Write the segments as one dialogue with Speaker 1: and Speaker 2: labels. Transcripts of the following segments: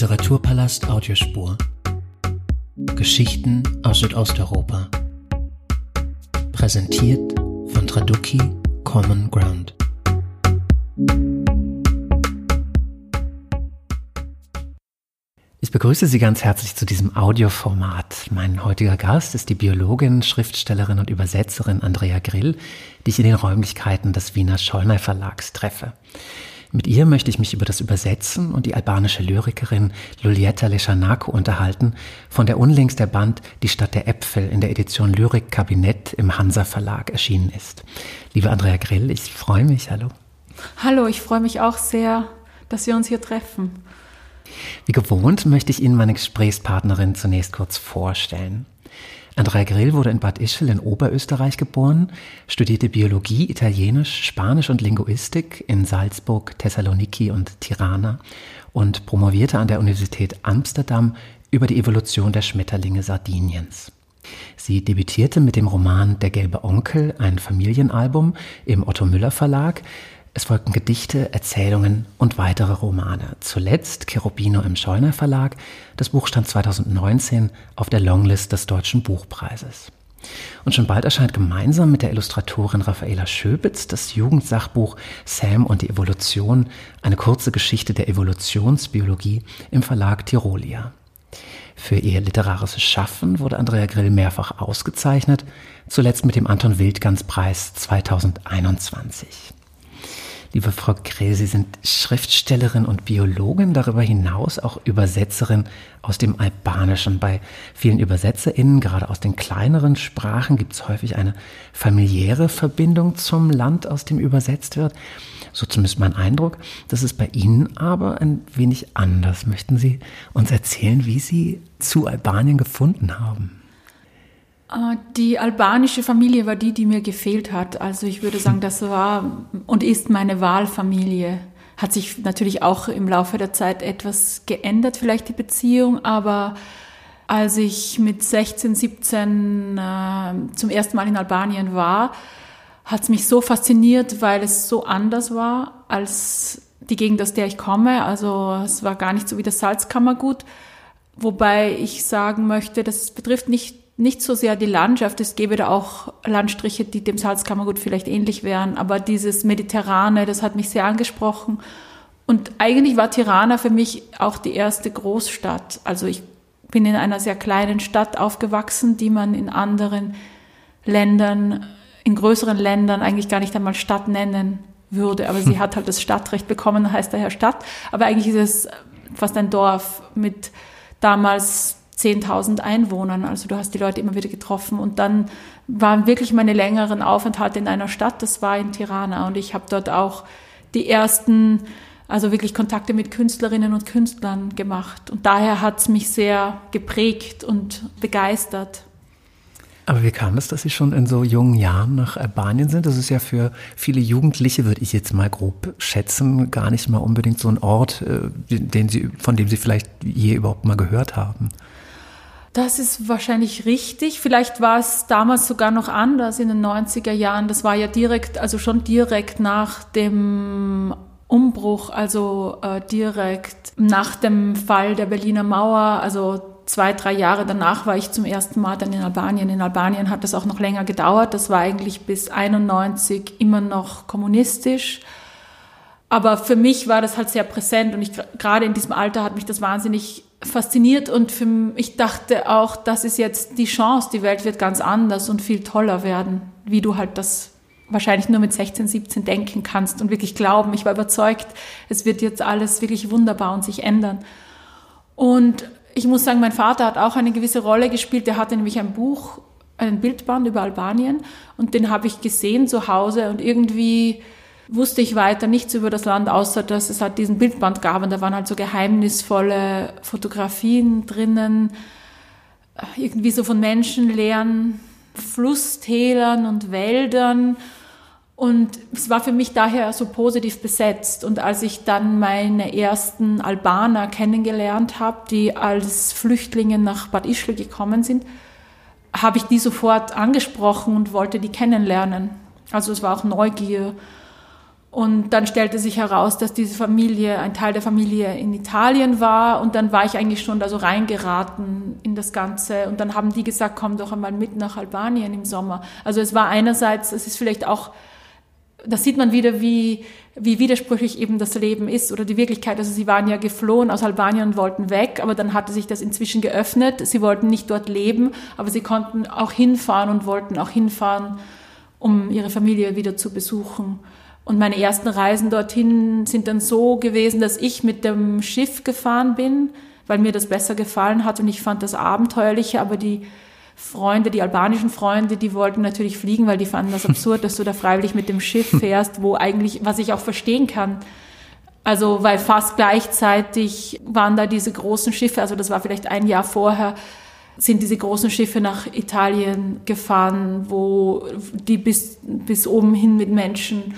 Speaker 1: Literaturpalast Audiospur. Geschichten aus Südosteuropa. Präsentiert von Traduki Common Ground. Ich begrüße Sie ganz herzlich zu diesem Audioformat. Mein heutiger Gast ist die Biologin, Schriftstellerin und Übersetzerin Andrea Grill, die ich in den Räumlichkeiten des Wiener Schollner Verlags treffe. Mit ihr möchte ich mich über das Übersetzen und die albanische Lyrikerin Lulieta Leschanako unterhalten, von der unlängst der Band Die Stadt der Äpfel in der Edition Lyrik Kabinett im Hansa Verlag erschienen ist. Liebe Andrea Grill, ich freue mich. Hallo.
Speaker 2: Hallo, ich freue mich auch sehr, dass wir uns hier treffen.
Speaker 1: Wie gewohnt möchte ich Ihnen meine Gesprächspartnerin zunächst kurz vorstellen. Andrea Grill wurde in Bad Ischl in Oberösterreich geboren, studierte Biologie, Italienisch, Spanisch und Linguistik in Salzburg, Thessaloniki und Tirana und promovierte an der Universität Amsterdam über die Evolution der Schmetterlinge Sardiniens. Sie debütierte mit dem Roman Der gelbe Onkel, ein Familienalbum im Otto Müller Verlag, es folgten Gedichte, Erzählungen und weitere Romane. Zuletzt Cherubino im Scheuner Verlag. Das Buch stand 2019 auf der Longlist des Deutschen Buchpreises. Und schon bald erscheint gemeinsam mit der Illustratorin Raffaela Schöbitz das Jugendsachbuch Sam und die Evolution, eine kurze Geschichte der Evolutionsbiologie im Verlag Tirolia. Für ihr literarisches Schaffen wurde Andrea Grill mehrfach ausgezeichnet, zuletzt mit dem Anton Wildgans Preis 2021. Liebe Frau Kreh, Sie sind Schriftstellerin und Biologin, darüber hinaus auch Übersetzerin aus dem Albanischen. Bei vielen ÜbersetzerInnen, gerade aus den kleineren Sprachen, gibt es häufig eine familiäre Verbindung zum Land, aus dem übersetzt wird. So zumindest mein Eindruck. Das ist bei Ihnen aber ein wenig anders. Möchten Sie uns erzählen, wie Sie zu Albanien gefunden haben?
Speaker 2: Äh, die albanische Familie war die, die mir gefehlt hat. Also ich würde sagen, das war und ist meine Wahlfamilie. Hat sich natürlich auch im Laufe der Zeit etwas geändert, vielleicht die Beziehung, aber als ich mit 16, 17 äh, zum ersten Mal in Albanien war, hat es mich so fasziniert, weil es so anders war als die Gegend, aus der ich komme. Also es war gar nicht so wie das Salzkammergut. Wobei ich sagen möchte, das betrifft nicht nicht so sehr die Landschaft, es gäbe da auch Landstriche, die dem Salzkammergut vielleicht ähnlich wären, aber dieses Mediterrane, das hat mich sehr angesprochen. Und eigentlich war Tirana für mich auch die erste Großstadt. Also ich bin in einer sehr kleinen Stadt aufgewachsen, die man in anderen Ländern, in größeren Ländern eigentlich gar nicht einmal Stadt nennen würde. Aber sie hat halt das Stadtrecht bekommen, heißt daher Stadt. Aber eigentlich ist es fast ein Dorf mit damals 10.000 Einwohnern. Also du hast die Leute immer wieder getroffen. Und dann waren wirklich meine längeren Aufenthalte in einer Stadt, das war in Tirana. Und ich habe dort auch die ersten, also wirklich Kontakte mit Künstlerinnen und Künstlern gemacht. Und daher hat es mich sehr geprägt und begeistert.
Speaker 1: Aber wie kam es, dass Sie schon in so jungen Jahren nach Albanien sind? Das ist ja für viele Jugendliche, würde ich jetzt mal grob schätzen, gar nicht mal unbedingt so ein Ort, äh, den Sie, von dem Sie vielleicht je überhaupt mal gehört haben.
Speaker 2: Das ist wahrscheinlich richtig. Vielleicht war es damals sogar noch anders in den 90er Jahren. Das war ja direkt, also schon direkt nach dem Umbruch, also äh, direkt nach dem Fall der Berliner Mauer, also zwei, drei Jahre danach war ich zum ersten Mal dann in Albanien. In Albanien hat das auch noch länger gedauert. Das war eigentlich bis 91 immer noch kommunistisch. Aber für mich war das halt sehr präsent und ich gerade in diesem Alter hat mich das wahnsinnig fasziniert und für, ich dachte auch, das ist jetzt die Chance, die Welt wird ganz anders und viel toller werden, wie du halt das wahrscheinlich nur mit 16, 17 denken kannst und wirklich glauben. Ich war überzeugt, es wird jetzt alles wirklich wunderbar und sich ändern. Und ich muss sagen, mein Vater hat auch eine gewisse Rolle gespielt. Der hatte nämlich ein Buch, einen Bildband über Albanien und den habe ich gesehen zu Hause und irgendwie wusste ich weiter nichts über das Land, außer dass es halt diesen Bildband gab und da waren halt so geheimnisvolle Fotografien drinnen, irgendwie so von menschenleeren Flusstälern und Wäldern. Und es war für mich daher so positiv besetzt. Und als ich dann meine ersten Albaner kennengelernt habe, die als Flüchtlinge nach Bad Ischl gekommen sind, habe ich die sofort angesprochen und wollte die kennenlernen. Also es war auch Neugier. Und dann stellte sich heraus, dass diese Familie, ein Teil der Familie in Italien war. Und dann war ich eigentlich schon da so reingeraten in das Ganze. Und dann haben die gesagt, komm doch einmal mit nach Albanien im Sommer. Also es war einerseits, es ist vielleicht auch, da sieht man wieder, wie, wie widersprüchlich eben das Leben ist oder die Wirklichkeit. Also sie waren ja geflohen aus Albanien und wollten weg, aber dann hatte sich das inzwischen geöffnet. Sie wollten nicht dort leben, aber sie konnten auch hinfahren und wollten auch hinfahren, um ihre Familie wieder zu besuchen. Und meine ersten Reisen dorthin sind dann so gewesen, dass ich mit dem Schiff gefahren bin, weil mir das besser gefallen hat und ich fand das abenteuerliche, aber die Freunde, die albanischen Freunde, die wollten natürlich fliegen, weil die fanden das absurd, dass du da freiwillig mit dem Schiff fährst, wo eigentlich, was ich auch verstehen kann. Also, weil fast gleichzeitig waren da diese großen Schiffe, also das war vielleicht ein Jahr vorher, sind diese großen Schiffe nach Italien gefahren, wo die bis, bis oben hin mit Menschen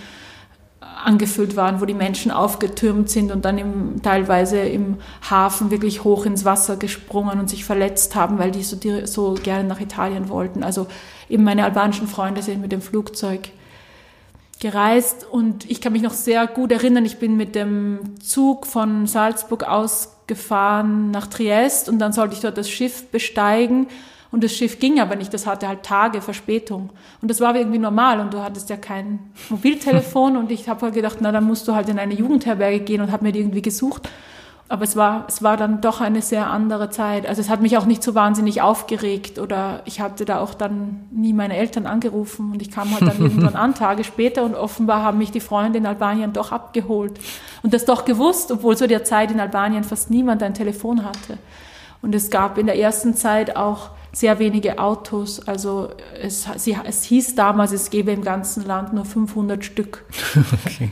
Speaker 2: angefüllt waren, wo die Menschen aufgetürmt sind und dann im, teilweise im Hafen wirklich hoch ins Wasser gesprungen und sich verletzt haben, weil die so, so gerne nach Italien wollten. Also eben meine albanischen Freunde sind mit dem Flugzeug gereist und ich kann mich noch sehr gut erinnern, ich bin mit dem Zug von Salzburg ausgefahren nach Triest und dann sollte ich dort das Schiff besteigen und das Schiff ging aber nicht, das hatte halt Tage Verspätung. Und das war irgendwie normal und du hattest ja kein Mobiltelefon und ich habe halt gedacht, na dann musst du halt in eine Jugendherberge gehen und habe mir die irgendwie gesucht. Aber es war, es war dann doch eine sehr andere Zeit. Also es hat mich auch nicht so wahnsinnig aufgeregt oder ich hatte da auch dann nie meine Eltern angerufen und ich kam halt dann irgendwann an, Tage später und offenbar haben mich die Freunde in Albanien doch abgeholt und das doch gewusst, obwohl zu der Zeit in Albanien fast niemand ein Telefon hatte. Und es gab in der ersten Zeit auch sehr wenige Autos. Also es, sie, es hieß damals, es gäbe im ganzen Land nur 500 Stück.
Speaker 1: Okay.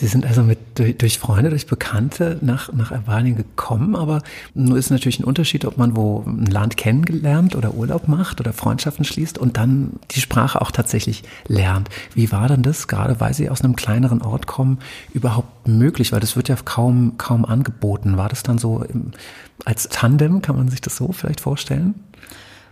Speaker 1: Sie sind also mit, durch, Freunde, durch Bekannte nach, nach Albanien gekommen, aber nur ist natürlich ein Unterschied, ob man wo ein Land kennengelernt oder Urlaub macht oder Freundschaften schließt und dann die Sprache auch tatsächlich lernt. Wie war denn das, gerade weil Sie aus einem kleineren Ort kommen, überhaupt möglich? Weil das wird ja kaum, kaum angeboten. War das dann so im, als Tandem, kann man sich das so vielleicht vorstellen?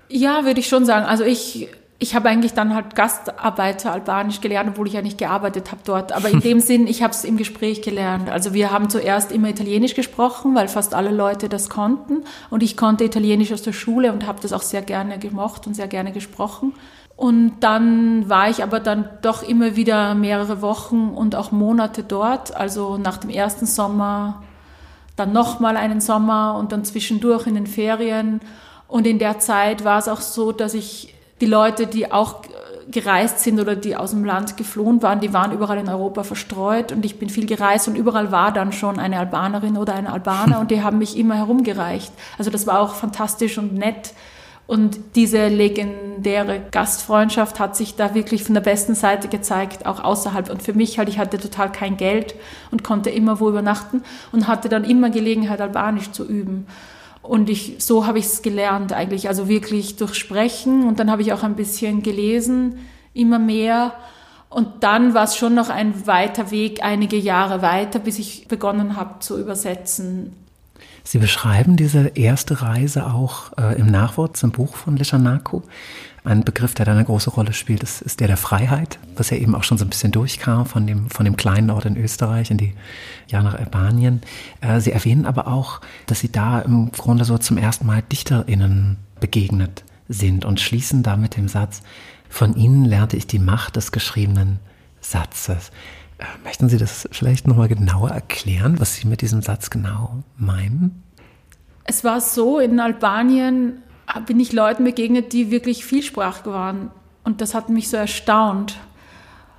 Speaker 2: Ja, würde ich schon sagen. Also ich, ich habe eigentlich dann halt Gastarbeiter Albanisch gelernt, obwohl ich ja nicht gearbeitet habe dort. Aber in dem Sinn, ich habe es im Gespräch gelernt. Also wir haben zuerst immer Italienisch gesprochen, weil fast alle Leute das konnten. Und ich konnte Italienisch aus der Schule und habe das auch sehr gerne gemocht und sehr gerne gesprochen. Und dann war ich aber dann doch immer wieder mehrere Wochen und auch Monate dort. Also nach dem ersten Sommer, dann nochmal einen Sommer und dann zwischendurch in den Ferien. Und in der Zeit war es auch so, dass ich die Leute, die auch gereist sind oder die aus dem Land geflohen waren, die waren überall in Europa verstreut und ich bin viel gereist und überall war dann schon eine Albanerin oder ein Albaner und die haben mich immer herumgereicht. Also das war auch fantastisch und nett. Und diese legendäre Gastfreundschaft hat sich da wirklich von der besten Seite gezeigt, auch außerhalb. Und für mich halt, ich hatte total kein Geld und konnte immer wo übernachten und hatte dann immer Gelegenheit, Albanisch zu üben. Und ich, so habe ich es gelernt eigentlich, also wirklich durch Sprechen. Und dann habe ich auch ein bisschen gelesen, immer mehr. Und dann war es schon noch ein weiter Weg, einige Jahre weiter, bis ich begonnen habe zu übersetzen.
Speaker 1: Sie beschreiben diese erste Reise auch äh, im Nachwort zum Buch von Leschanaku. Ein Begriff, der da eine große Rolle spielt, ist, ist der der Freiheit, was ja eben auch schon so ein bisschen durchkam von dem, von dem kleinen Ort in Österreich in die, ja, nach Albanien. Äh, Sie erwähnen aber auch, dass Sie da im Grunde so zum ersten Mal DichterInnen begegnet sind und schließen da mit dem Satz, von Ihnen lernte ich die Macht des geschriebenen Satzes. Äh, möchten Sie das vielleicht nochmal genauer erklären, was Sie mit diesem Satz genau meinen?
Speaker 2: Es war so, in Albanien bin ich Leuten begegnet, die wirklich vielsprachig waren. Und das hat mich so erstaunt,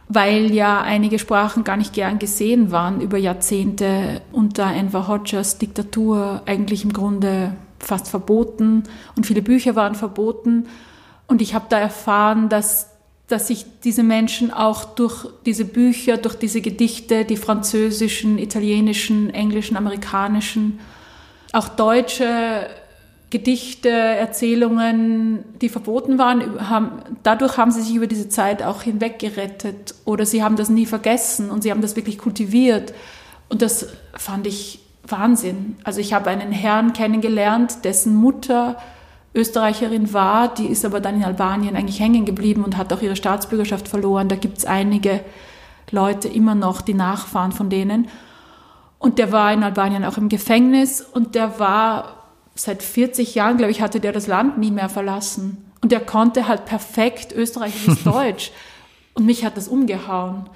Speaker 2: weil ja einige Sprachen gar nicht gern gesehen waren über Jahrzehnte unter Enver Hodgers Diktatur eigentlich im Grunde fast verboten und viele Bücher waren verboten. Und ich habe da erfahren, dass, dass sich diese Menschen auch durch diese Bücher, durch diese Gedichte, die französischen, italienischen, englischen, amerikanischen, auch deutsche Gedichte, Erzählungen, die verboten waren, haben, dadurch haben sie sich über diese Zeit auch hinweggerettet oder sie haben das nie vergessen und sie haben das wirklich kultiviert. Und das fand ich Wahnsinn. Also ich habe einen Herrn kennengelernt, dessen Mutter Österreicherin war, die ist aber dann in Albanien eigentlich hängen geblieben und hat auch ihre Staatsbürgerschaft verloren. Da gibt es einige Leute immer noch, die Nachfahren von denen. Und der war in Albanien auch im Gefängnis und der war seit 40 Jahren, glaube ich, hatte der das Land nie mehr verlassen. Und der konnte halt perfekt österreichisches Deutsch. Und mich hat das umgehauen.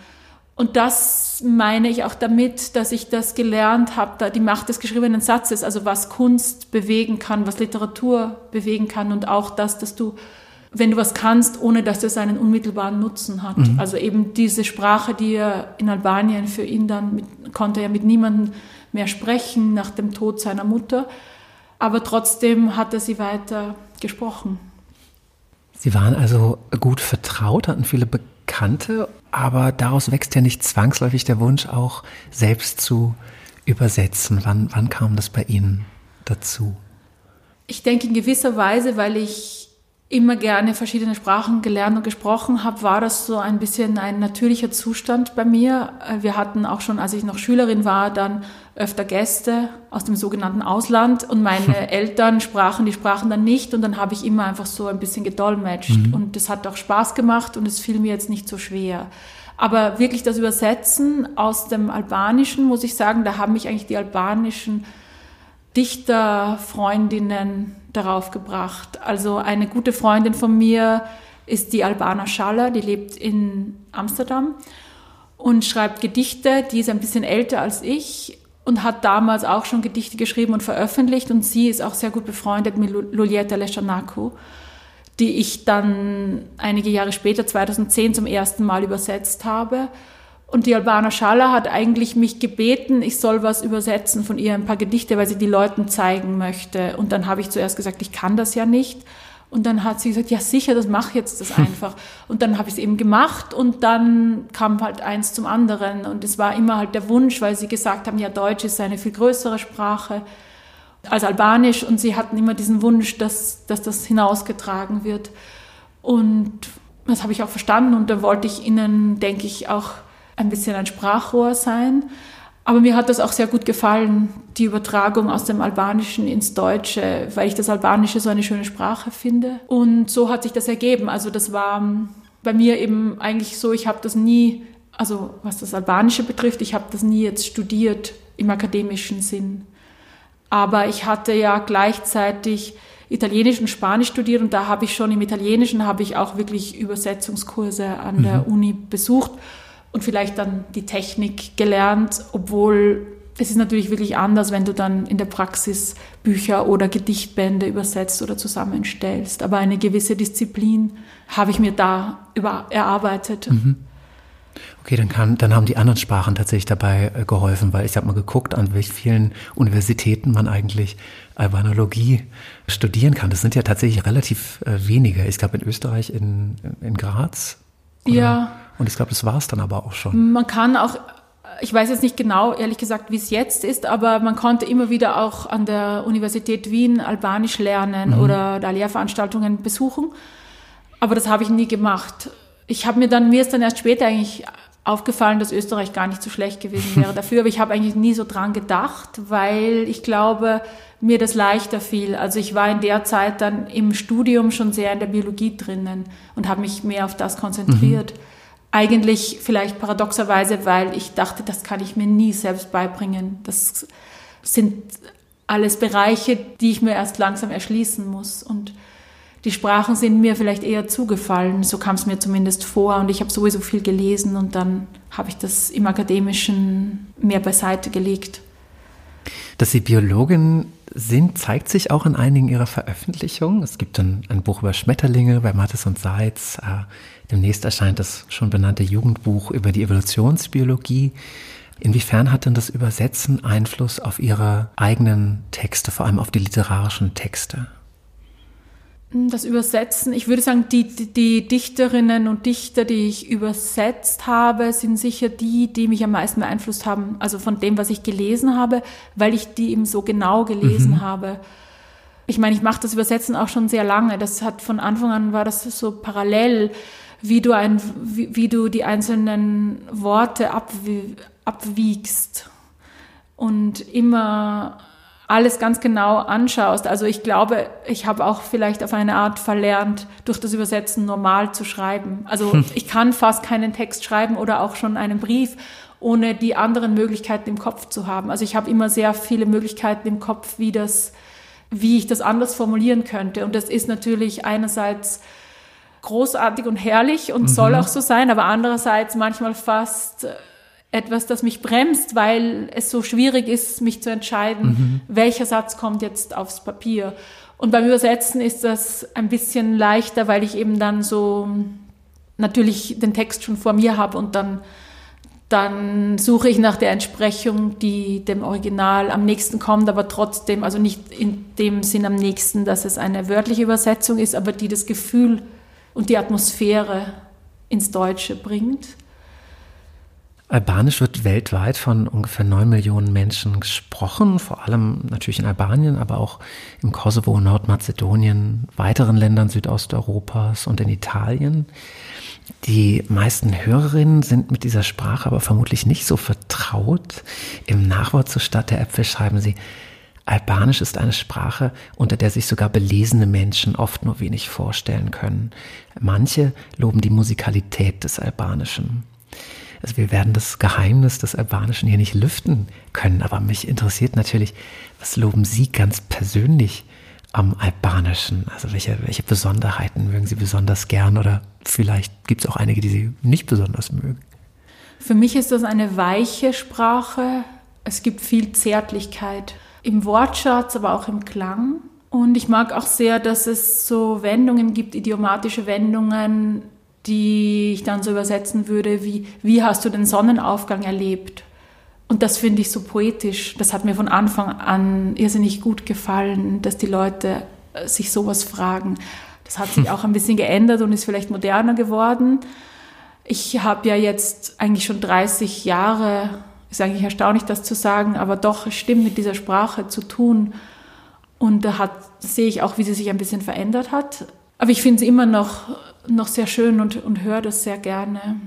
Speaker 2: Und das meine ich auch damit, dass ich das gelernt habe, da die Macht des geschriebenen Satzes, also was Kunst bewegen kann, was Literatur bewegen kann und auch das, dass du, wenn du was kannst, ohne dass es einen unmittelbaren Nutzen hat. Mhm. Also eben diese Sprache, die er in Albanien für ihn dann mit, konnte er mit niemandem mehr sprechen nach dem Tod seiner Mutter, aber trotzdem hat er sie weiter gesprochen.
Speaker 1: Sie waren also gut vertraut, hatten viele Bekannte aber daraus wächst ja nicht zwangsläufig der Wunsch, auch selbst zu übersetzen. Wann, wann kam das bei Ihnen dazu?
Speaker 2: Ich denke in gewisser Weise, weil ich immer gerne verschiedene Sprachen gelernt und gesprochen habe, war das so ein bisschen ein natürlicher Zustand bei mir. Äh, wir hatten auch schon, als ich noch Schülerin war, dann öfter Gäste aus dem sogenannten Ausland und meine Eltern sprachen die Sprachen dann nicht und dann habe ich immer einfach so ein bisschen gedolmetscht mhm. und das hat auch Spaß gemacht und es fiel mir jetzt nicht so schwer. Aber wirklich das Übersetzen aus dem Albanischen, muss ich sagen, da haben mich eigentlich die albanischen Dichterfreundinnen darauf gebracht. Also eine gute Freundin von mir ist die Albana Schaller, die lebt in Amsterdam und schreibt Gedichte. Die ist ein bisschen älter als ich und hat damals auch schon Gedichte geschrieben und veröffentlicht. Und sie ist auch sehr gut befreundet mit Lulieta Leshanaku, die ich dann einige Jahre später, 2010, zum ersten Mal übersetzt habe. Und die Albana Schala hat eigentlich mich gebeten, ich soll was übersetzen von ihr, ein paar Gedichte, weil sie die Leuten zeigen möchte. Und dann habe ich zuerst gesagt, ich kann das ja nicht. Und dann hat sie gesagt, ja sicher, das mach jetzt das einfach. Und dann habe ich es eben gemacht und dann kam halt eins zum anderen. Und es war immer halt der Wunsch, weil sie gesagt haben, ja Deutsch ist eine viel größere Sprache als Albanisch. Und sie hatten immer diesen Wunsch, dass, dass das hinausgetragen wird. Und das habe ich auch verstanden und da wollte ich ihnen, denke ich, auch ein bisschen ein Sprachrohr sein. Aber mir hat das auch sehr gut gefallen, die Übertragung aus dem Albanischen ins Deutsche, weil ich das Albanische so eine schöne Sprache finde. Und so hat sich das ergeben. Also das war ähm, bei mir eben eigentlich so, ich habe das nie, also was das Albanische betrifft, ich habe das nie jetzt studiert im akademischen Sinn. Aber ich hatte ja gleichzeitig Italienisch und Spanisch studiert und da habe ich schon im Italienischen habe ich auch wirklich Übersetzungskurse an der mhm. Uni besucht und vielleicht dann die Technik gelernt, obwohl es ist natürlich wirklich anders, wenn du dann in der Praxis Bücher oder Gedichtbände übersetzt oder zusammenstellst. Aber eine gewisse Disziplin habe ich mir da über, erarbeitet. Mhm.
Speaker 1: Okay, dann, kann, dann haben die anderen Sprachen tatsächlich dabei äh, geholfen, weil ich habe mal geguckt, an welch vielen Universitäten man eigentlich Albanologie studieren kann. Das sind ja tatsächlich relativ äh, wenige. Ich glaube in Österreich, in, in Graz.
Speaker 2: Oder? Ja.
Speaker 1: Und ich glaube, das war es dann aber auch schon.
Speaker 2: Man kann auch, ich weiß jetzt nicht genau, ehrlich gesagt, wie es jetzt ist, aber man konnte immer wieder auch an der Universität Wien Albanisch lernen mhm. oder da Lehrveranstaltungen besuchen. Aber das habe ich nie gemacht. Ich habe mir dann, mir ist dann erst später eigentlich aufgefallen, dass Österreich gar nicht so schlecht gewesen wäre dafür, aber ich habe eigentlich nie so dran gedacht, weil ich glaube, mir das leichter fiel. Also ich war in der Zeit dann im Studium schon sehr in der Biologie drinnen und habe mich mehr auf das konzentriert. Mhm. Eigentlich vielleicht paradoxerweise, weil ich dachte, das kann ich mir nie selbst beibringen. Das sind alles Bereiche, die ich mir erst langsam erschließen muss. Und die Sprachen sind mir vielleicht eher zugefallen. So kam es mir zumindest vor. Und ich habe sowieso viel gelesen und dann habe ich das im Akademischen mehr beiseite gelegt.
Speaker 1: Dass Sie Biologin sind, zeigt sich auch in einigen Ihrer Veröffentlichungen. Es gibt ein, ein Buch über Schmetterlinge bei Mattes und Seitz. Demnächst erscheint das schon benannte Jugendbuch über die Evolutionsbiologie. Inwiefern hat denn das Übersetzen Einfluss auf Ihre eigenen Texte, vor allem auf die literarischen Texte?
Speaker 2: Das Übersetzen, ich würde sagen, die, die, Dichterinnen und Dichter, die ich übersetzt habe, sind sicher die, die mich am meisten beeinflusst haben, also von dem, was ich gelesen habe, weil ich die eben so genau gelesen mhm. habe. Ich meine, ich mache das Übersetzen auch schon sehr lange. Das hat von Anfang an war das so parallel, wie du ein, wie, wie du die einzelnen Worte abwie, abwiegst und immer alles ganz genau anschaust. Also ich glaube, ich habe auch vielleicht auf eine Art verlernt, durch das Übersetzen normal zu schreiben. Also hm. ich kann fast keinen Text schreiben oder auch schon einen Brief, ohne die anderen Möglichkeiten im Kopf zu haben. Also ich habe immer sehr viele Möglichkeiten im Kopf, wie das, wie ich das anders formulieren könnte. Und das ist natürlich einerseits großartig und herrlich und mhm. soll auch so sein, aber andererseits manchmal fast etwas, das mich bremst, weil es so schwierig ist, mich zu entscheiden, mhm. welcher Satz kommt jetzt aufs Papier. Und beim Übersetzen ist das ein bisschen leichter, weil ich eben dann so natürlich den Text schon vor mir habe und dann, dann suche ich nach der Entsprechung, die dem Original am nächsten kommt, aber trotzdem, also nicht in dem Sinn am nächsten, dass es eine wörtliche Übersetzung ist, aber die das Gefühl und die Atmosphäre ins Deutsche bringt.
Speaker 1: Albanisch wird weltweit von ungefähr neun Millionen Menschen gesprochen, vor allem natürlich in Albanien, aber auch im Kosovo, Nordmazedonien, weiteren Ländern Südosteuropas und in Italien. Die meisten Hörerinnen sind mit dieser Sprache aber vermutlich nicht so vertraut. Im Nachwort zur Stadt der Äpfel schreiben sie, Albanisch ist eine Sprache, unter der sich sogar belesene Menschen oft nur wenig vorstellen können. Manche loben die Musikalität des Albanischen. Also wir werden das Geheimnis des Albanischen hier nicht lüften können, aber mich interessiert natürlich, was loben Sie ganz persönlich am Albanischen? Also welche, welche Besonderheiten mögen Sie besonders gern oder vielleicht gibt es auch einige, die Sie nicht besonders mögen?
Speaker 2: Für mich ist das eine weiche Sprache. Es gibt viel Zärtlichkeit im Wortschatz, aber auch im Klang. Und ich mag auch sehr, dass es so Wendungen gibt, idiomatische Wendungen, die ich dann so übersetzen würde, wie, wie hast du den Sonnenaufgang erlebt? Und das finde ich so poetisch. Das hat mir von Anfang an irrsinnig gut gefallen, dass die Leute äh, sich sowas fragen. Das hat sich auch ein bisschen geändert und ist vielleicht moderner geworden. Ich habe ja jetzt eigentlich schon 30 Jahre, ist eigentlich erstaunlich, das zu sagen, aber doch stimmt mit dieser Sprache zu tun. Und da hat, sehe ich auch, wie sie sich ein bisschen verändert hat. Aber ich finde sie immer noch noch sehr schön und, und höre das sehr gerne.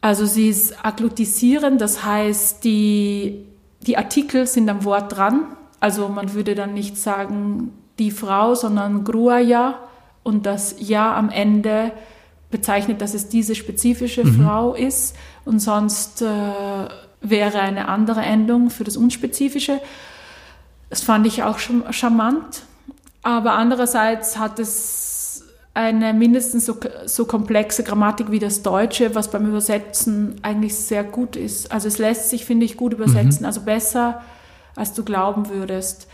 Speaker 2: Also sie ist agglutisierend, das heißt, die, die Artikel sind am Wort dran. Also man würde dann nicht sagen die Frau, sondern Gruaja und das Ja am Ende bezeichnet, dass es diese spezifische mhm. Frau ist und sonst äh, wäre eine andere Endung für das Unspezifische. Das fand ich auch schon charmant. Aber andererseits hat es eine mindestens so, so komplexe Grammatik wie das Deutsche, was beim Übersetzen eigentlich sehr gut ist. Also es lässt sich, finde ich, gut übersetzen, mhm. also besser, als du glauben würdest.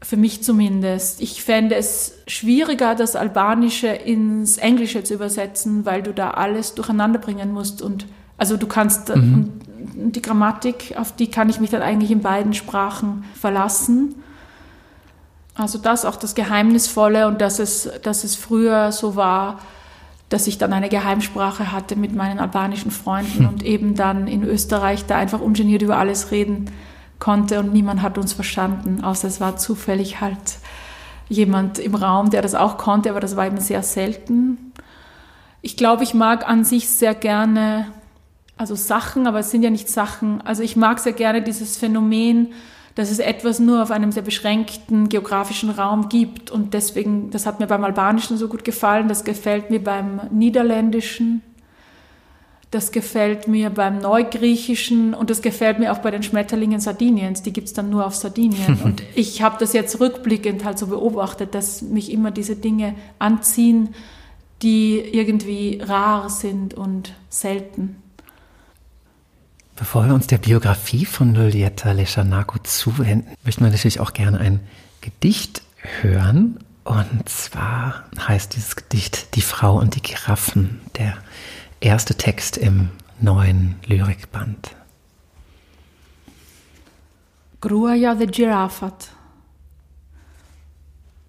Speaker 2: Für mich zumindest. Ich fände es schwieriger, das Albanische ins Englische zu übersetzen, weil du da alles durcheinander bringen musst. Und also du kannst mhm. die Grammatik, auf die kann ich mich dann eigentlich in beiden Sprachen verlassen. Also das auch das Geheimnisvolle und dass es, dass es früher so war, dass ich dann eine Geheimsprache hatte mit meinen albanischen Freunden hm. und eben dann in Österreich da einfach ungeniert über alles reden konnte und niemand hat uns verstanden, außer es war zufällig halt jemand im Raum, der das auch konnte, aber das war eben sehr selten. Ich glaube, ich mag an sich sehr gerne, also Sachen, aber es sind ja nicht Sachen, also ich mag sehr gerne dieses Phänomen, dass es etwas nur auf einem sehr beschränkten geografischen Raum gibt. Und deswegen, das hat mir beim Albanischen so gut gefallen, das gefällt mir beim Niederländischen, das gefällt mir beim Neugriechischen und das gefällt mir auch bei den Schmetterlingen Sardiniens. Die gibt es dann nur auf Sardinien. und ich habe das jetzt rückblickend halt so beobachtet, dass mich immer diese Dinge anziehen, die irgendwie rar sind und selten.
Speaker 1: Bevor wir uns der Biografie von Julieta Leschanago zuwenden, möchten wir natürlich auch gerne ein Gedicht hören. Und zwar heißt dieses Gedicht Die Frau und die Giraffen, der erste Text im neuen Lyrikband.
Speaker 2: Gruaja dhe gjirafat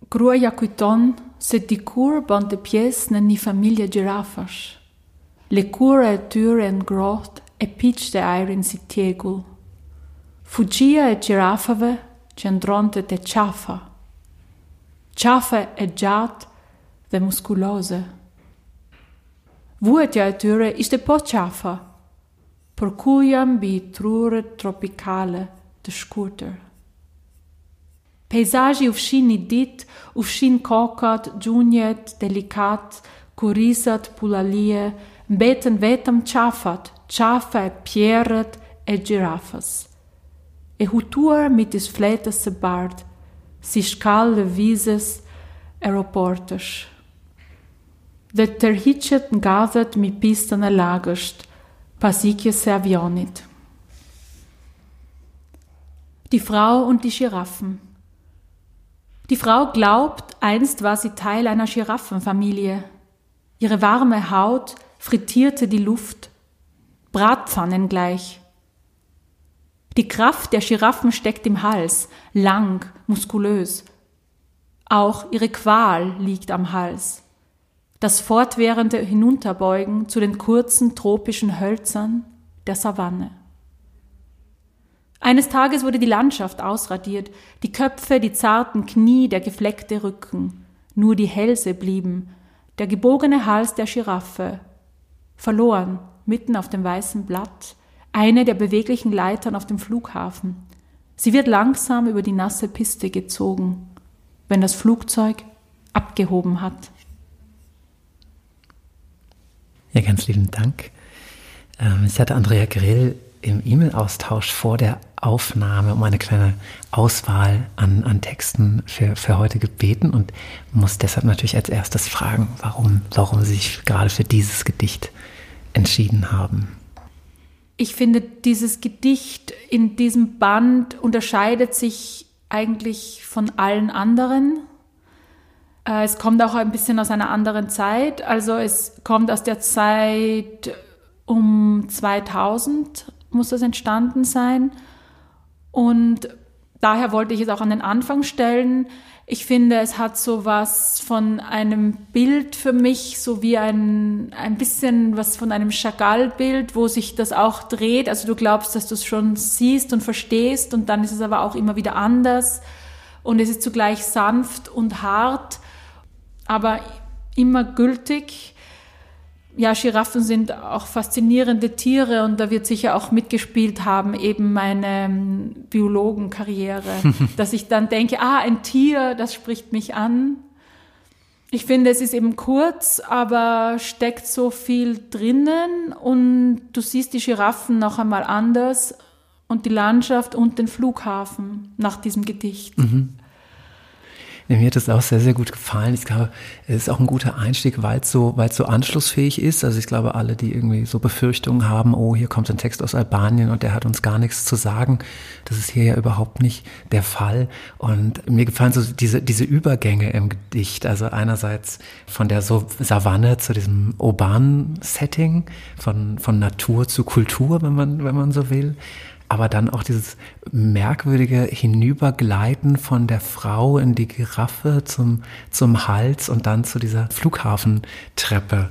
Speaker 2: Gruaja kujton se dikur bënte pjesë në një familje gjirafash. Lëkura e tyre ngrohtë e piqte ajrin si tjegull. Fugjia e gjirafave që ndronte të qafa. Qafa e gjatë dhe muskuloze. Vuetja e tyre ishte po qafa, për ku jam bi trure tropikale të shkurtër. Peisaggi ufșin idit, ufșin cocat, juniet, delicat, curisat pulalie, beten vetam chafat, chafa e pieret e girafas. E hutur mit is fletas se bard, si scalle vises aeroportas. De terhicet gavet mi pistana lagast, pasikje se avionit. Die Frau und die Giraffen. Die Frau glaubt, einst war sie Teil einer Giraffenfamilie. Ihre warme Haut frittierte die Luft, Bratpfannen gleich. Die Kraft der Giraffen steckt im Hals, lang, muskulös. Auch ihre Qual liegt am Hals. Das fortwährende Hinunterbeugen zu den kurzen tropischen Hölzern der Savanne. Eines Tages wurde die Landschaft ausradiert, die Köpfe, die zarten Knie, der gefleckte Rücken. Nur die Hälse blieben, der gebogene Hals der Giraffe. Verloren, mitten auf dem weißen Blatt, eine der beweglichen Leitern auf dem Flughafen. Sie wird langsam über die nasse Piste gezogen, wenn das Flugzeug abgehoben hat.
Speaker 1: Ja, ganz lieben Dank. Ähm, ich hatte Andrea Grill im E-Mail-Austausch vor der Aufnahme um eine kleine Auswahl an, an Texten für, für heute gebeten und muss deshalb natürlich als erstes fragen, warum, warum Sie sich gerade für dieses Gedicht entschieden haben.
Speaker 2: Ich finde, dieses Gedicht in diesem Band unterscheidet sich eigentlich von allen anderen. Äh, es kommt auch ein bisschen aus einer anderen Zeit. Also es kommt aus der Zeit um 2000 muss das entstanden sein. Und daher wollte ich es auch an den Anfang stellen. Ich finde, es hat so was von einem Bild für mich, so wie ein, ein bisschen was von einem Chagall-Bild, wo sich das auch dreht. Also du glaubst, dass du es schon siehst und verstehst und dann ist es aber auch immer wieder anders. Und es ist zugleich sanft und hart, aber immer gültig ja, Giraffen sind auch faszinierende Tiere und da wird sicher auch mitgespielt haben, eben meine ähm, Biologenkarriere, dass ich dann denke, ah, ein Tier, das spricht mich an. Ich finde, es ist eben kurz, aber steckt so viel drinnen und du siehst die Giraffen noch einmal anders und die Landschaft und den Flughafen nach diesem Gedicht. Mhm.
Speaker 1: Mir hat das auch sehr, sehr gut gefallen. Ich glaube, es ist auch ein guter Einstieg, weil es so, weil es so anschlussfähig ist. Also ich glaube, alle, die irgendwie so Befürchtungen haben, oh, hier kommt ein Text aus Albanien und der hat uns gar nichts zu sagen, das ist hier ja überhaupt nicht der Fall. Und mir gefallen so diese, diese Übergänge im Gedicht. Also einerseits von der so Savanne zu diesem urbanen Setting, von, von Natur zu Kultur, wenn man, wenn man so will aber dann auch dieses merkwürdige Hinübergleiten von der Frau in die Giraffe zum, zum Hals und dann zu dieser Flughafentreppe.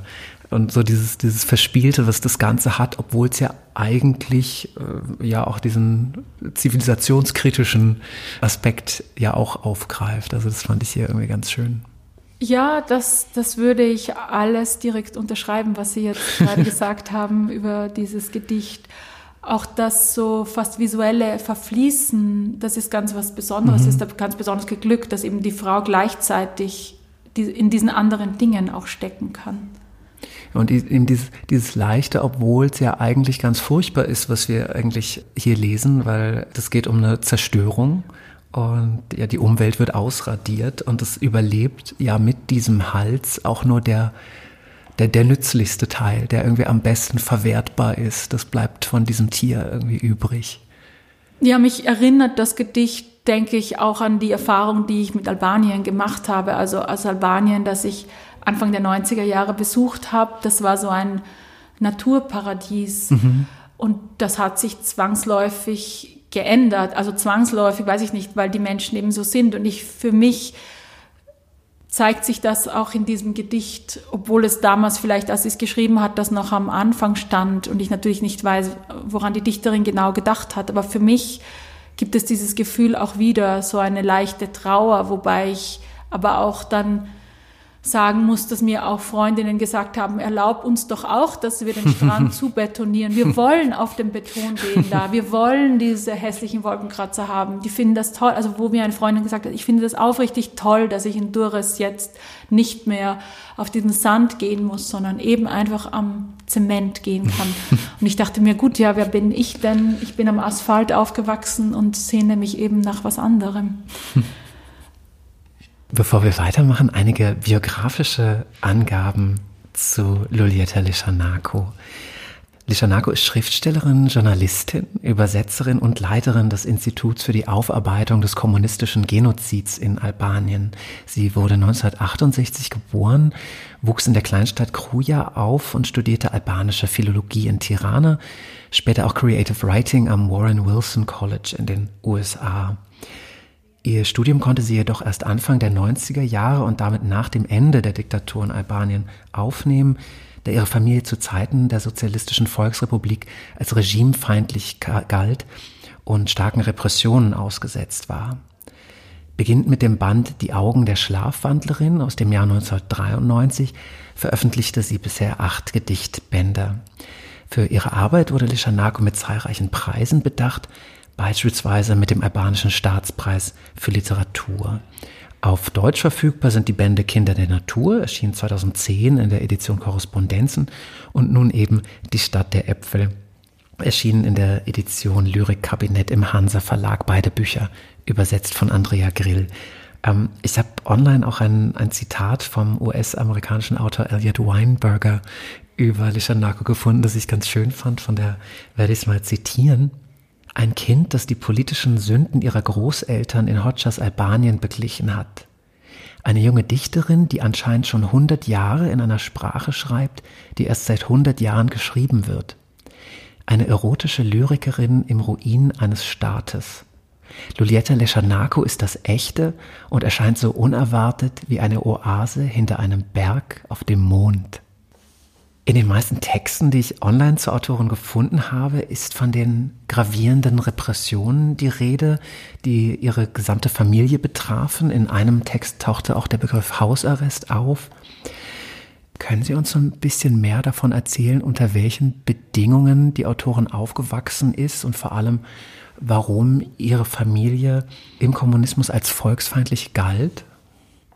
Speaker 1: Und so dieses, dieses Verspielte, was das Ganze hat, obwohl es ja eigentlich äh, ja auch diesen zivilisationskritischen Aspekt ja auch aufgreift. Also das fand ich hier irgendwie ganz schön.
Speaker 2: Ja, das, das würde ich alles direkt unterschreiben, was Sie jetzt gerade gesagt haben über dieses Gedicht auch das so fast visuelle Verfließen, das ist ganz was Besonderes, mhm. ist ganz besonders geglückt, dass eben die Frau gleichzeitig in diesen anderen Dingen auch stecken kann.
Speaker 1: Und eben dieses, dieses Leichte, obwohl es ja eigentlich ganz furchtbar ist, was wir eigentlich hier lesen, weil es geht um eine Zerstörung und ja, die Umwelt wird ausradiert und es überlebt ja mit diesem Hals auch nur der, der, der nützlichste Teil, der irgendwie am besten verwertbar ist. Das bleibt von diesem Tier irgendwie übrig.
Speaker 2: Ja, mich erinnert das Gedicht, denke ich, auch an die Erfahrung, die ich mit Albanien gemacht habe. Also aus Albanien, das ich Anfang der 90er Jahre besucht habe. Das war so ein Naturparadies. Mhm. Und das hat sich zwangsläufig geändert. Also zwangsläufig, weiß ich nicht, weil die Menschen eben so sind. Und ich für mich zeigt sich das auch in diesem Gedicht, obwohl es damals vielleicht, als sie es geschrieben hat, das noch am Anfang stand und ich natürlich nicht weiß, woran die Dichterin genau gedacht hat. Aber für mich gibt es dieses Gefühl auch wieder, so eine leichte Trauer, wobei ich aber auch dann sagen muss, dass mir auch Freundinnen gesagt haben, erlaub uns doch auch, dass wir den Strand zubetonieren. Wir wollen auf dem Beton gehen da. Wir wollen diese hässlichen Wolkenkratzer haben. Die finden das toll. Also wo mir eine Freundin gesagt hat, ich finde das aufrichtig toll, dass ich in Durres jetzt nicht mehr auf diesen Sand gehen muss, sondern eben einfach am Zement gehen kann. Und ich dachte mir, gut, ja, wer bin ich denn? Ich bin am Asphalt aufgewachsen und sehne mich eben nach was anderem.
Speaker 1: Bevor wir weitermachen, einige biografische Angaben zu Lulieta Lischanako. Lischanako ist Schriftstellerin, Journalistin, Übersetzerin und Leiterin des Instituts für die Aufarbeitung des kommunistischen Genozids in Albanien. Sie wurde 1968 geboren, wuchs in der Kleinstadt Kruja auf und studierte albanische Philologie in Tirana, später auch Creative Writing am Warren Wilson College in den USA. Ihr Studium konnte sie jedoch erst Anfang der 90er Jahre und damit nach dem Ende der Diktatur in Albanien aufnehmen, da ihre Familie zu Zeiten der Sozialistischen Volksrepublik als regimefeindlich galt und starken Repressionen ausgesetzt war. Beginnt mit dem Band Die Augen der Schlafwandlerin aus dem Jahr 1993 veröffentlichte sie bisher acht Gedichtbände. Für ihre Arbeit wurde Lishanako mit zahlreichen Preisen bedacht, beispielsweise mit dem albanischen Staatspreis für Literatur. Auf Deutsch verfügbar sind die Bände Kinder der Natur, erschienen 2010 in der Edition Korrespondenzen und nun eben Die Stadt der Äpfel, erschienen in der Edition Lyrik-Kabinett im Hansa Verlag, beide Bücher übersetzt von Andrea Grill. Ähm, ich habe online auch ein, ein Zitat vom US-amerikanischen Autor Elliot Weinberger über Lishanako gefunden, das ich ganz schön fand, von der werde ich es mal zitieren. Ein Kind, das die politischen Sünden ihrer Großeltern in Hodschas Albanien beglichen hat. Eine junge Dichterin, die anscheinend schon 100 Jahre in einer Sprache schreibt, die erst seit 100 Jahren geschrieben wird. Eine erotische Lyrikerin im Ruin eines Staates. Lulietta Leschanako ist das Echte und erscheint so unerwartet wie eine Oase hinter einem Berg auf dem Mond. In den meisten Texten, die ich online zur Autorin gefunden habe, ist von den gravierenden Repressionen die Rede, die ihre gesamte Familie betrafen. In einem Text tauchte auch der Begriff Hausarrest auf. Können Sie uns ein bisschen mehr davon erzählen, unter welchen Bedingungen die Autorin aufgewachsen ist und vor allem, warum ihre Familie im Kommunismus als volksfeindlich galt?